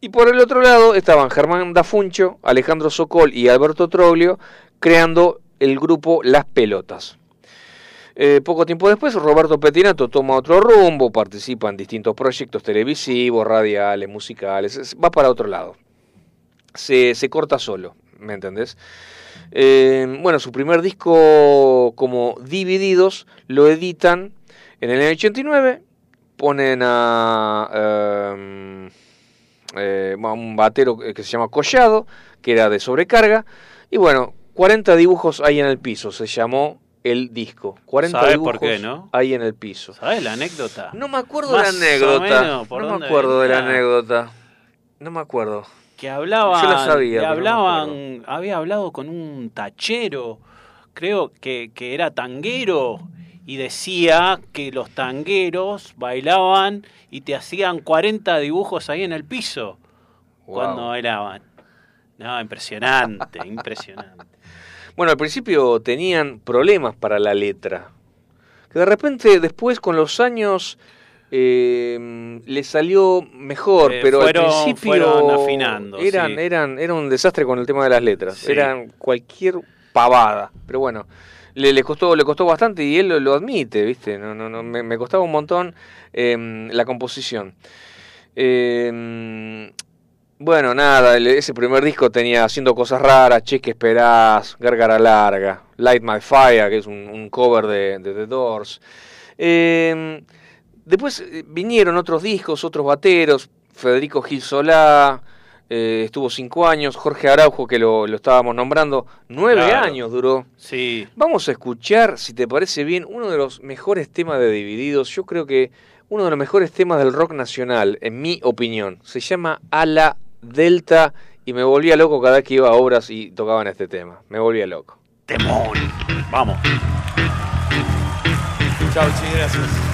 Y por el otro lado estaban Germán Dafuncho, Alejandro Sokol y Alberto Troglio creando el grupo Las Pelotas. Eh, poco tiempo después, Roberto Petinato toma otro rumbo, participa en distintos proyectos televisivos, radiales, musicales, es- va para otro lado. Se, se corta solo, ¿me entendés? Eh, bueno, su primer disco como Divididos lo editan en el año 89, ponen a eh, eh, un batero que se llama Collado, que era de sobrecarga, y bueno, 40 dibujos hay en el piso, se llamó el disco. 40 ¿Sabes dibujos por qué, no? hay en el piso. ¿Sabes la anécdota? No me acuerdo Más de la o anécdota. menos, ¿por no me acuerdo de la anécdota. No me acuerdo. Que hablaban, Yo la sabía, no me hablaban, había hablado con un tachero, creo que, que era tanguero, y decía que los tangueros bailaban y te hacían 40 dibujos ahí en el piso Wow. cuando bailaban. No, impresionante, impresionante. Bueno, al principio tenían problemas para la letra. Que de repente después con los años eh, le salió mejor, Eh, pero fueron- al principio afinando, eran, sí. eran, era un desastre con el tema de las letras. Sí. Eran cualquier pavada. Pero bueno, le, le costó, le costó bastante y él lo, lo admite, ¿viste? No, no, no, me, me costaba un montón eh, la composición. Eh, bueno, nada, ese primer disco tenía haciendo cosas raras, Che, que esperás, Gárgara Larga, Light My Fire, que es un, un cover de, de The Doors. Eh, después eh, vinieron otros discos, otros bateros, Federico Gil Solá, eh, estuvo cinco años, Jorge Araujo, que lo, lo estábamos nombrando, nueve Claro. años duró. Sí, Vamos a escuchar, si te parece bien, uno de los mejores temas de Divididos. Yo creo que uno de los mejores temas del rock nacional, en mi opinión. Se llama Ala Delta y me volvía loco cada vez que iba a obras y tocaban este tema. Me volvía loco. temón. Vamos. Chao, Chi, gracias.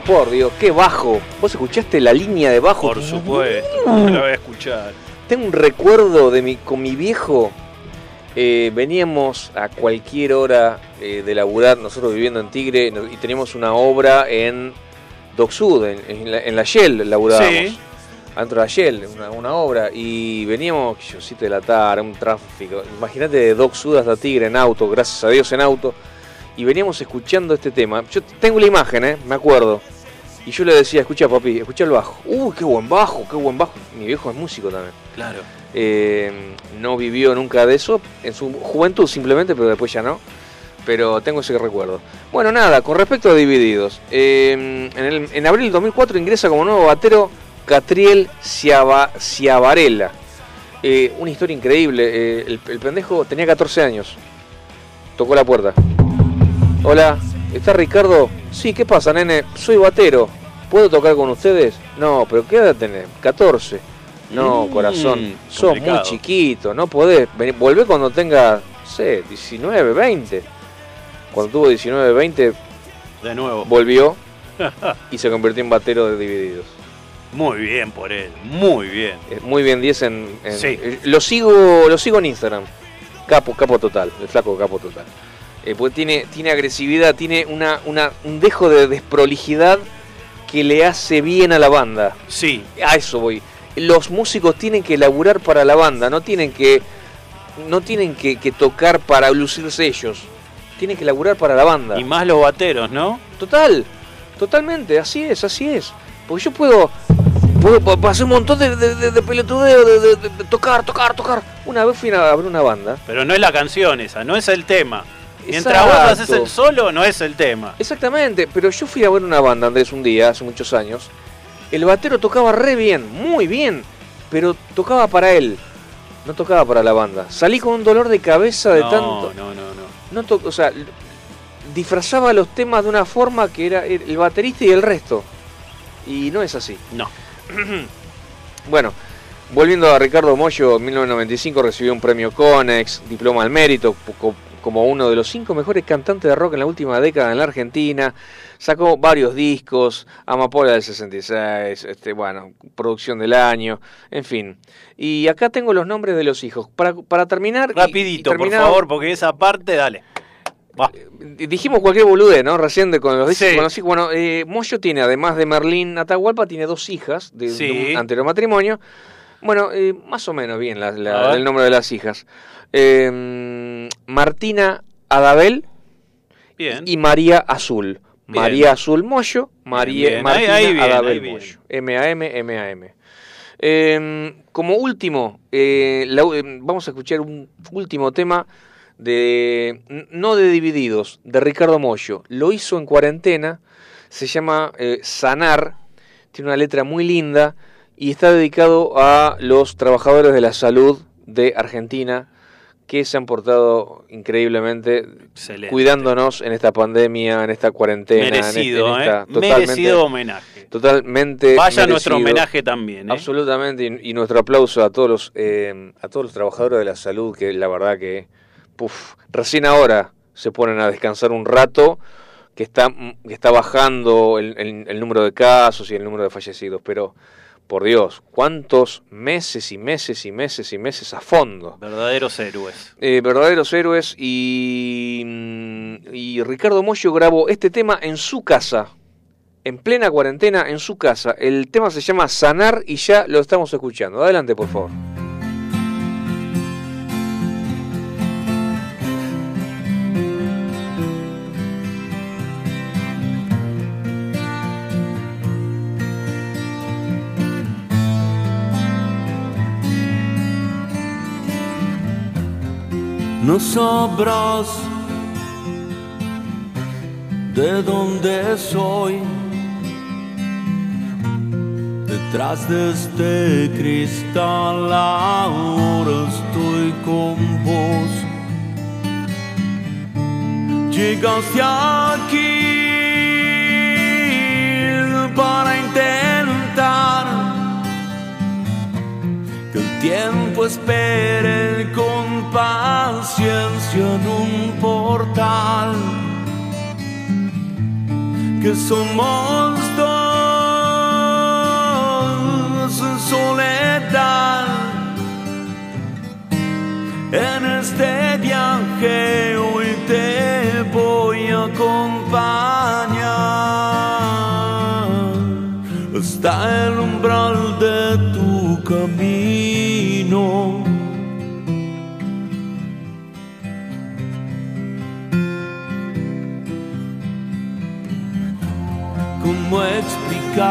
Por Dios, qué bajo. ¿Vos escuchaste la línea de bajo? Por supuesto, no la voy a escuchar. Tengo un recuerdo de mi, con mi viejo. eh, veníamos a cualquier hora eh, de laburar, nosotros viviendo en Tigre, y teníamos una obra en Dock Sud, en, en la, en la Shell laburábamos. Sí. Adentro de la Shell, una, una obra. Y veníamos, yo, 7 de la tarde, un tráfico. Imagínate de Dock Sud hasta Tigre en auto, gracias a Dios en auto. Y veníamos escuchando este tema. Yo tengo la imagen, ¿eh? me acuerdo. Y yo le decía, escucha papi, escucha el bajo. Uy, qué buen bajo, qué buen bajo. Mi viejo es músico también. Claro. Eh, no vivió nunca de eso, en su juventud simplemente, pero después ya no. Pero tengo ese recuerdo. Bueno, nada, con respecto a Divididos. eh, en, el- en abril del 2004 ingresa como nuevo batero Catriel Ciavarela. Eh, una historia increíble. eh, el, el pendejo tenía 14 años. Tocó la puerta. Hola, ¿está Ricardo? Sí, ¿qué pasa, nene? Soy batero. ¿Puedo tocar con ustedes? No, pero ¿qué edad tenés? 14. No, Mm, corazón, sos muy chiquito, no podés. Volvé cuando tenga, no sé, 19, 20. Cuando tuvo 19, 20, De nuevo. volvió y se convirtió en batero de Divididos. Muy bien por él, muy bien. Eh, Muy bien 10 en... en- Sí. eh, Lo sigo lo sigo en Instagram. Capo, capo total, el flaco capo total. Eh, porque tiene, tiene agresividad, tiene una, una, un dejo de desprolijidad que le hace bien a la banda. Sí, A eso voy. Los músicos tienen que laburar para la banda, no tienen que no tienen que, que tocar para lucirse ellos. Tienen que laburar para la banda. y más los bateros, ¿no? Total, totalmente, así es, así es. Porque yo puedo, puedo hacer un montón de, de, de- de pelotudeo, de, tocar, tocar, tocar. Una vez fui a ver una banda. Pero no es la canción esa, no es el tema. Mientras Exacto. vos haces el solo, no es el tema. Exactamente, pero yo fui a ver una banda, Andrés, un día, hace muchos años. El batero tocaba re bien, muy bien, pero tocaba para él, no tocaba para la banda. Salí con un dolor de cabeza de no, tanto... no, no, no. No o sea, disfrazaba los temas de una forma que era el baterista y el resto. Y no es así. No. Bueno, volviendo a Ricardo Mollo, en 1995 recibió un premio Conex, diploma al mérito, como uno de los cinco mejores cantantes de rock en la última década en la Argentina. Sacó varios discos, Amapola del 66, este, bueno, producción del año, en fin. Y acá tengo los nombres de los hijos. Para, para terminar... y- y Rapidito, por favor, porque esa parte, dale. Va. Dijimos cualquier bolude, ¿no? Recién de, con los discos. Sí. con los hijos. Bueno, eh, Moyo tiene, además de Merlín Atahualpa, tiene dos hijas de, un anterior matrimonio. Bueno, eh, más o menos bien la- la- el nombre de las hijas. Eh, Martina Adabel Bien. y María Azul. Bien. María Azul Moyo, María bien. Martina Ahí- Adabel. Moyo. M-A-M, M-A-M. Eh, como último, eh, la- eh, vamos a escuchar un último tema de no de Divididos, de Ricardo Mollo. Lo hizo en cuarentena, se llama eh, Sanar, tiene una letra muy linda y está dedicado a los trabajadores de la salud de Argentina que se han portado increíblemente Excelente. cuidándonos en esta pandemia, en esta cuarentena, en este- Merecido, en esta, ¿eh? totalmente, Merecido homenaje. totalmente Vaya nuestro homenaje también, ¿eh? Absolutamente, y, y nuestro aplauso a todos los eh, a todos los trabajadores de la salud que la verdad que puf, recién ahora se ponen a descansar un rato, que está que está bajando el, el- el número de casos y el número de fallecidos, pero por Dios, cuántos meses y meses y meses y meses a fondo. Verdaderos héroes. Eh, verdaderos héroes y, mm, y Ricardo Mollo grabó este tema en su casa, en plena cuarentena, en su casa. El tema se llama Sanar y ya lo estamos escuchando. Adelante, por favor. No sabrás de dónde soy. Detrás de este cristal ahora estoy con vos. Llegaste aquí para intentar tiempo espere con paciencia en un portal. que somos dos en soledad. En este viaje hoy te voy a acompañar hasta el umbral de tu camino. ¿Cómo explicar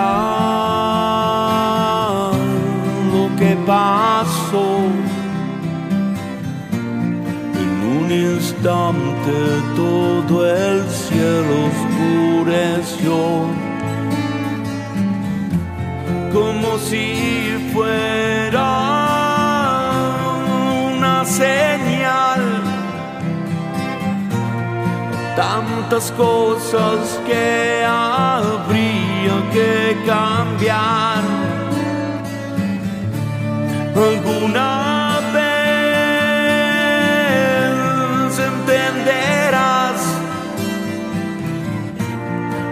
lo que pasó? En un instante todo el cielo oscureció, como si fuera tantas cosas que habría que cambiar. Alguna vez entenderás,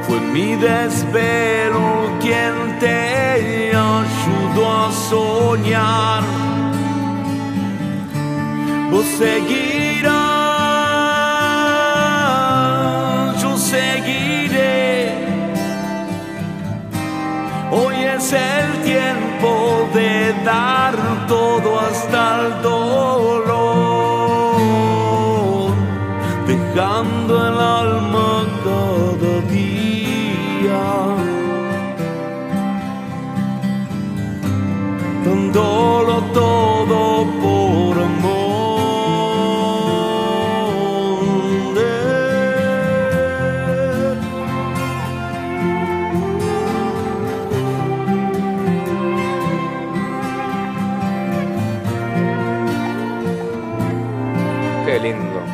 fue mi desvelo quien te ayudó a soñar. Vos seguirás, yo seguiré. Hoy es el tiempo de dar todo hasta el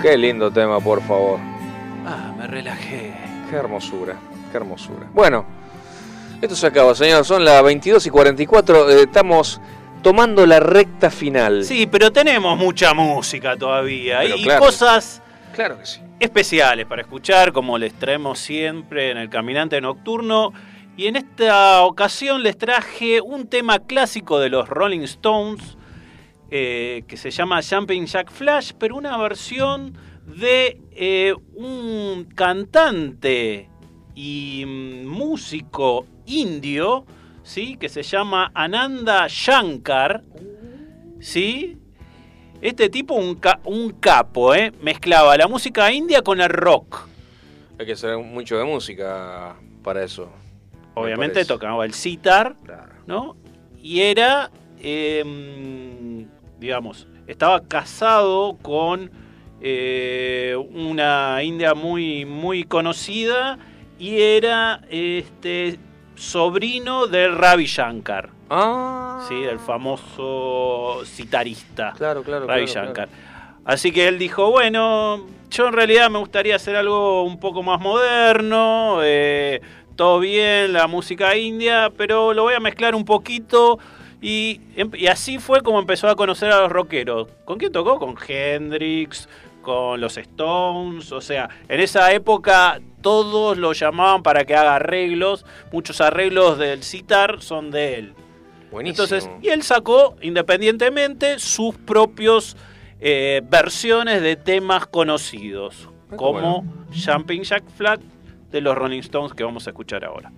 qué lindo tema, por favor. Ah, me relajé. Qué hermosura, qué hermosura. Bueno, esto se acaba, señor. Son las 22 y 44. eh, estamos tomando la recta final. Sí, pero tenemos mucha música todavía Pero y claro. cosas Claro que sí. especiales para escuchar, como les traemos siempre en el Caminante Nocturno. Y en esta ocasión les traje un tema clásico de los Rolling Stones eh, que se llama Jumping Jack Flash, pero una versión de eh, un cantante y mm, músico indio, ¿sí? que se llama Ananda Shankar. ¿sí? Este tipo, un, ca- un capo, ¿eh? mezclaba la música india con el rock. Hay que saber mucho de música para eso. me Obviamente tocaba el sitar, Claro. ¿no? Y era, eh, digamos, estaba casado con eh, una india muy, muy conocida y era este sobrino de Ravi Shankar, Ah, ¿sí? el famoso sitarista. Claro, claro. Ravi claro, Shankar. Así que él dijo, bueno, yo en realidad me gustaría hacer algo un poco más moderno, eh, todo bien, la música india, pero lo voy a mezclar un poquito. Y, y así fue como empezó a conocer a los rockeros. ¿Con quién tocó? Con Hendrix, con los Stones. O sea, en esa época todos lo llamaban para que haga arreglos. Muchos arreglos del sitar son de él. Buenísimo. Entonces, y él sacó independientemente sus propios eh, versiones de temas conocidos, Ah, como bueno. Jumping Jack Flag de los Rolling Stones que vamos a escuchar ahora.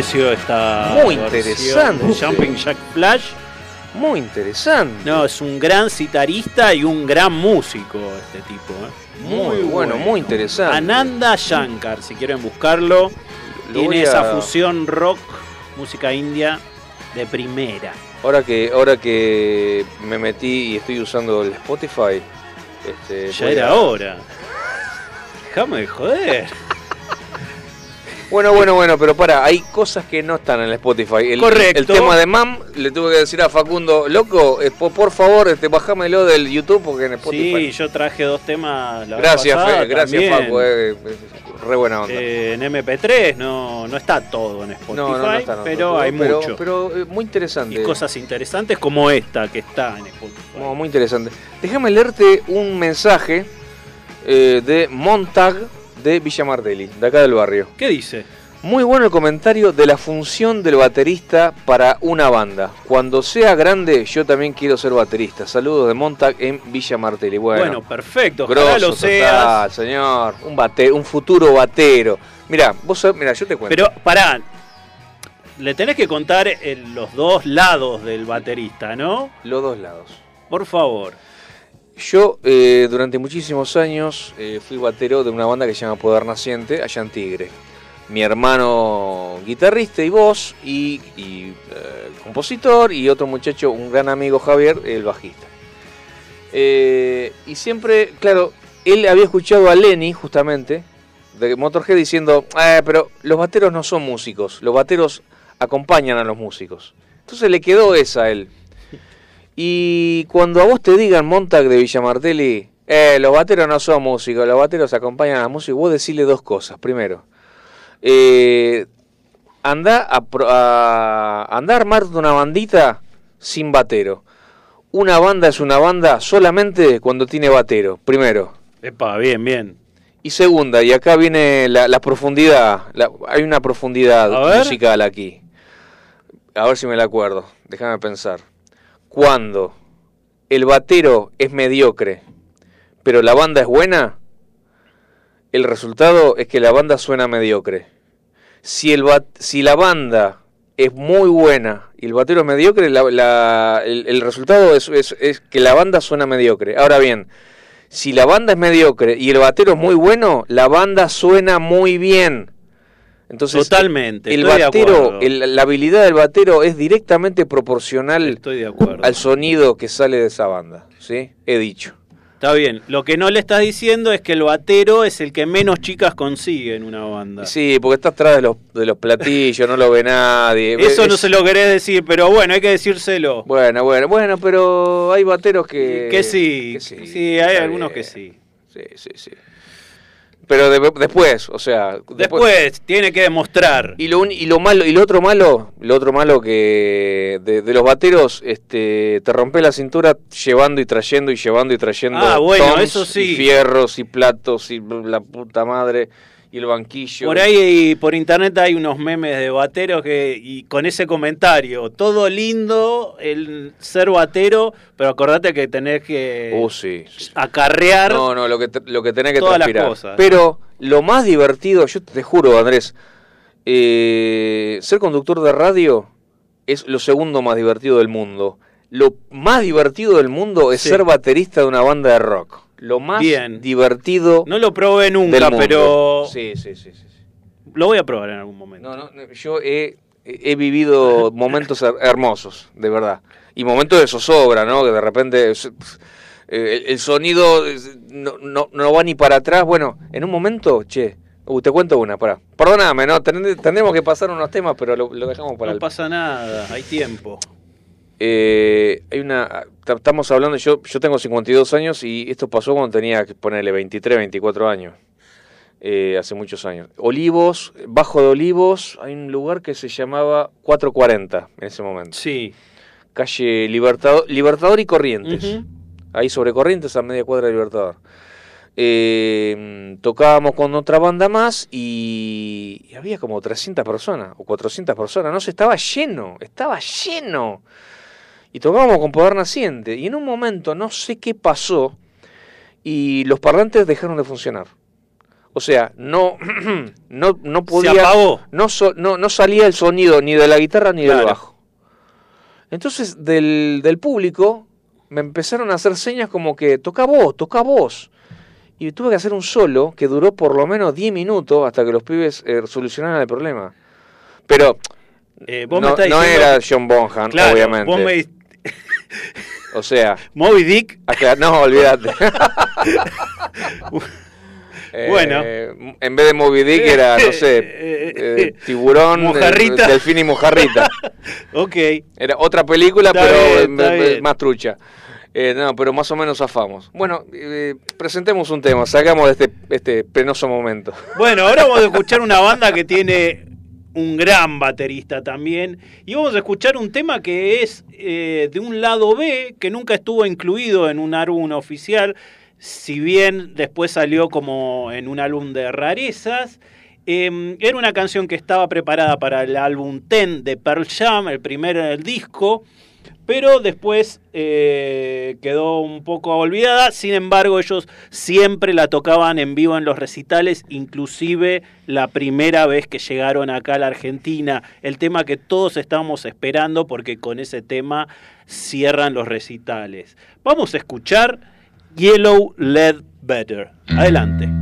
Pareció esta Muy interesante. de Jumping Jack Flash? Muy interesante. No, es un gran citarista y un gran músico este tipo. ¿eh? Muy, bueno, muy interesante. Ananda Shankar, si quieren buscarlo, Lo tiene a- esa fusión rock, música india de primera. Ahora que, ahora que me metí y estoy usando el Spotify, este, Ya era a- hora. Déjame de joder. Bueno, bueno, bueno, pero para, hay cosas que no están en el Spotify. El, Correcto. El tema de MAM, le tuve que decir a Facundo, loco, eh, po- por, favor, este, bajámelo del YouTube porque en Spotify. Sí, yo traje dos temas la vez gracias, pasada Fe, gracias. Facu, eh, eh, re buena onda. Eh, en MP3 no, no está todo en Spotify, no, no, no está, pero hay pero, mucho. Pero eh, muy interesante. y cosas interesantes como esta que está en Spotify. Muy interesante. Déjame leerte un mensaje eh, de Montag de Villa Martelli, de acá del barrio. ¿Qué dice? Muy bueno el comentario de la función del baterista para una banda. Cuando sea grande, yo también quiero ser baterista. Saludos de Montag en Villa Martelli. Bueno, Bueno, perfecto. Grosso lo total, seas. señor. Un, bate, un futuro batero. Mira, vos mirá, yo te cuento. Pero pará, le tenés que contar el- los dos lados del baterista, ¿no? Los dos lados. Por favor. Yo eh, durante muchísimos años eh, fui batero de una banda que se llama Poder Naciente, allá en Tigre. Mi hermano guitarrista y voz, y, y, eh, compositor, y otro muchacho, un gran amigo Javier, el bajista. Y siempre, claro, él había escuchado a Lenny, justamente, de Motorhead, diciendo, "Eh, pero los bateros no son músicos, los bateros acompañan a los músicos. Entonces le quedó esa a él. Y cuando a vos te digan Montag de Villamartelli, eh, los bateros no son músicos, los bateros acompañan a la música, vos decirle dos cosas. Primero, eh, anda a, pro- a, anda a armarte una bandita sin batero. Una banda es una banda solamente cuando tiene batero, primero. Epa, bien, bien. Y segunda, y acá viene la, la profundidad, la- hay una profundidad musical aquí. A ver si me la acuerdo, déjame pensar. Cuando el batero es mediocre, pero la banda es buena, el resultado es que la banda suena mediocre. Si, el bat- si la banda es muy buena y el batero es mediocre, el, el resultado es, es- es que la banda suena mediocre. Ahora bien, si la banda es mediocre y el batero es muy bueno, la banda suena muy bien. Entonces, Totalmente, el estoy de batero, acuerdo. el- la habilidad del batero es directamente proporcional Estoy de acuerdo. al sonido que sale de esa banda. ¿sí? He dicho. Está bien. Lo que no le estás diciendo es que el batero es el que menos chicas consigue en una banda. Sí, porque está atrás de los, de los platillos, no lo ve nadie. Eso no se lo querés decir, pero bueno, hay que decírselo. Bueno, bueno, bueno, pero hay bateros que... que sí, que sí, hay algunos bien. que sí. Sí, sí, sí. Pero de- después, o sea... Después tiene que demostrar. Y lo, y lo malo, y lo otro malo, lo otro malo que de, de los bateros, este, te rompe la cintura llevando y trayendo y llevando y trayendo Ah, bueno, eso sí. y fierros y platos y la puta madre y el banquillo. Por ahí por internet hay unos memes de bateros que y con ese comentario, todo lindo el ser batero, pero acordate que tenés que Uh, sí, sí. acarrear No, no, lo que, te- lo que tenés que todas las transpirar. cosas. Pero lo más divertido, yo te juro, Andrés, eh, ser conductor de radio es lo segundo más divertido del mundo. Lo más divertido del mundo es Sí. ser baterista de una banda de rock. Lo más Bien. divertido No lo probé nunca, pero Sí, sí, sí, sí, lo voy a probar en algún momento. No, no, yo he, he vivido momentos her- hermosos, de verdad. Y momentos de zozobra, ¿no? Que de repente eh, el, el sonido no, no, no va ni para atrás. Bueno, en un momento, che, uh, te cuento una, pará. Perdóname, ¿no? Ten- Tendremos que pasar unos temas, pero lo, lo dejamos para no el... pasa nada, hay tiempo. Eh, hay una... ta- Estamos hablando, yo, yo tengo 52 años y esto pasó cuando tenía que ponerle 23, 24 años. eh, hace muchos años. Olivos, bajo de Olivos, hay un lugar que se llamaba 440 en ese momento. Sí. Calle Libertador, Libertador y Corrientes. Ahí sobre Corrientes a media cuadra de Libertador. Eh, tocábamos con otra banda más y, y había como 300 personas o 400 personas. No sé, estaba lleno, estaba lleno. Y tocábamos con Poder Naciente. Y en un momento no sé qué pasó y los parlantes dejaron de funcionar. O sea, no, no, no podía. apagó. No, so- no, no salía el sonido ni de la guitarra ni del bajo. Entonces, del, del público me empezaron a hacer señas como que toca vos, toca vos. Y tuve que hacer un solo que duró por lo menos 10 minutos hasta que los pibes eh, solucionaran el problema. Pero Eh, vos me no, estás no diciendo era John Bonham, Claro, obviamente. vos me O sea, Moby Dick, acá- no, olvídate. Eh, Bueno. en vez de Moby Dick era, no sé, eh, tiburón, Mojarrita. eh, delfín y mojarrita. ok. Era otra película, Está pero bien, está eh, bien. más trucha. Eh, no, pero más o menos zafamos. Bueno, eh, presentemos un tema, sacamos de este, este penoso momento. Bueno, ahora vamos a escuchar una banda que tiene un gran baterista también. Y vamos a escuchar un tema que es eh, de un lado B, que nunca estuvo incluido en un álbum oficial, si bien después salió como en un álbum de rarezas. Eh, era una canción que estaba preparada para el álbum 10 de Pearl Jam, el primer el disco, pero después eh, quedó un poco olvidada. Sin embargo, ellos siempre la tocaban en vivo en los recitales, inclusive la primera vez que llegaron acá a la Argentina. El tema que todos estábamos esperando porque con ese tema cierran los recitales. Vamos a escuchar Yellow Led Better. Adelante.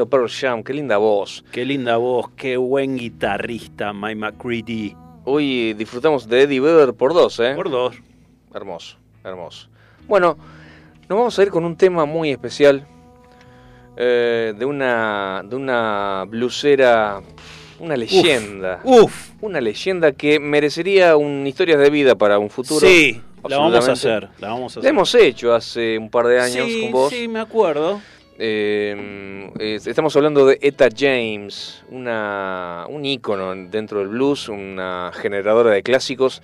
Lindo, Pearl Jam, qué linda voz. Qué linda voz, qué buen guitarrista, Mike McCready. Hoy disfrutamos de Eddie Vedder por dos, ¿eh? Por dos. Hermoso, hermoso. Bueno, nos vamos a ir con un tema muy especial eh, de una de una blusera, una leyenda. Uf, Una leyenda que merecería un historias de vida para un futuro. sí, la vamos a hacer. La vamos a La hacer. hemos hecho hace un par de años sí, con vos. Sí, me acuerdo. Eh, eh, estamos hablando de Etta James, una, un ícono dentro del blues, una generadora de clásicos.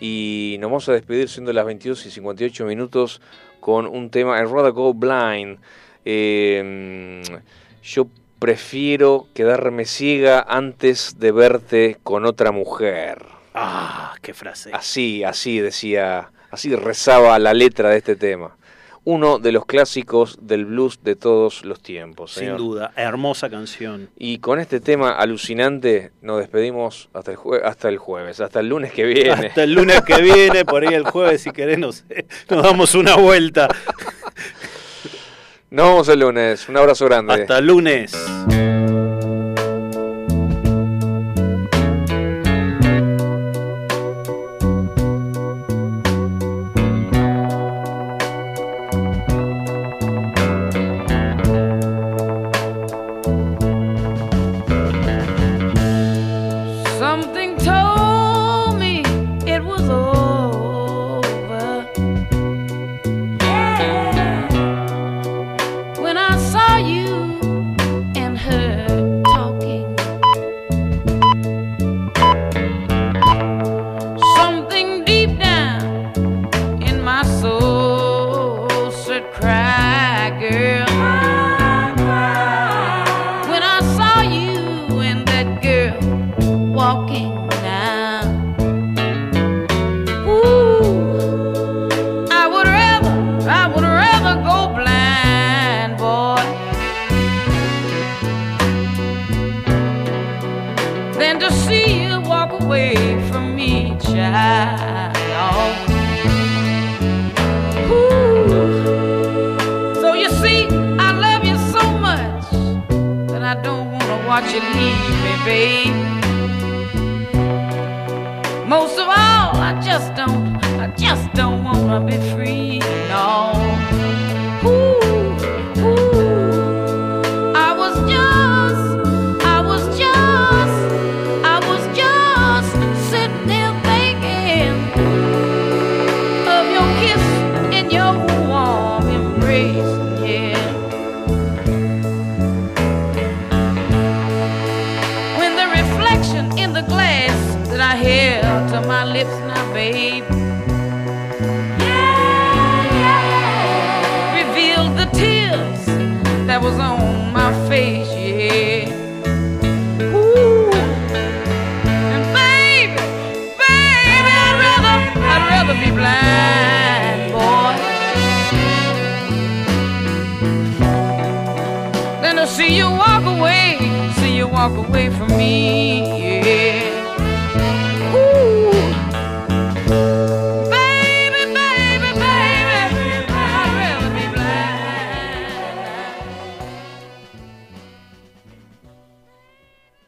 Y nos vamos a despedir siendo las 22 y 58 minutos con un tema, I'd rather go blind. Eh, yo prefiero quedarme ciega antes de verte con otra mujer. Ah, qué frase. Así, así decía, así rezaba la letra de este tema. Uno de los clásicos del blues de todos los tiempos. Sin duda, hermosa canción. Y con este tema alucinante nos despedimos hasta el, jue- hasta el jueves, hasta el lunes que viene. Hasta el lunes que viene, por ahí el jueves, si querés, no sé, nos damos una vuelta. Nos vemos el lunes. Un abrazo grande. Hasta el lunes.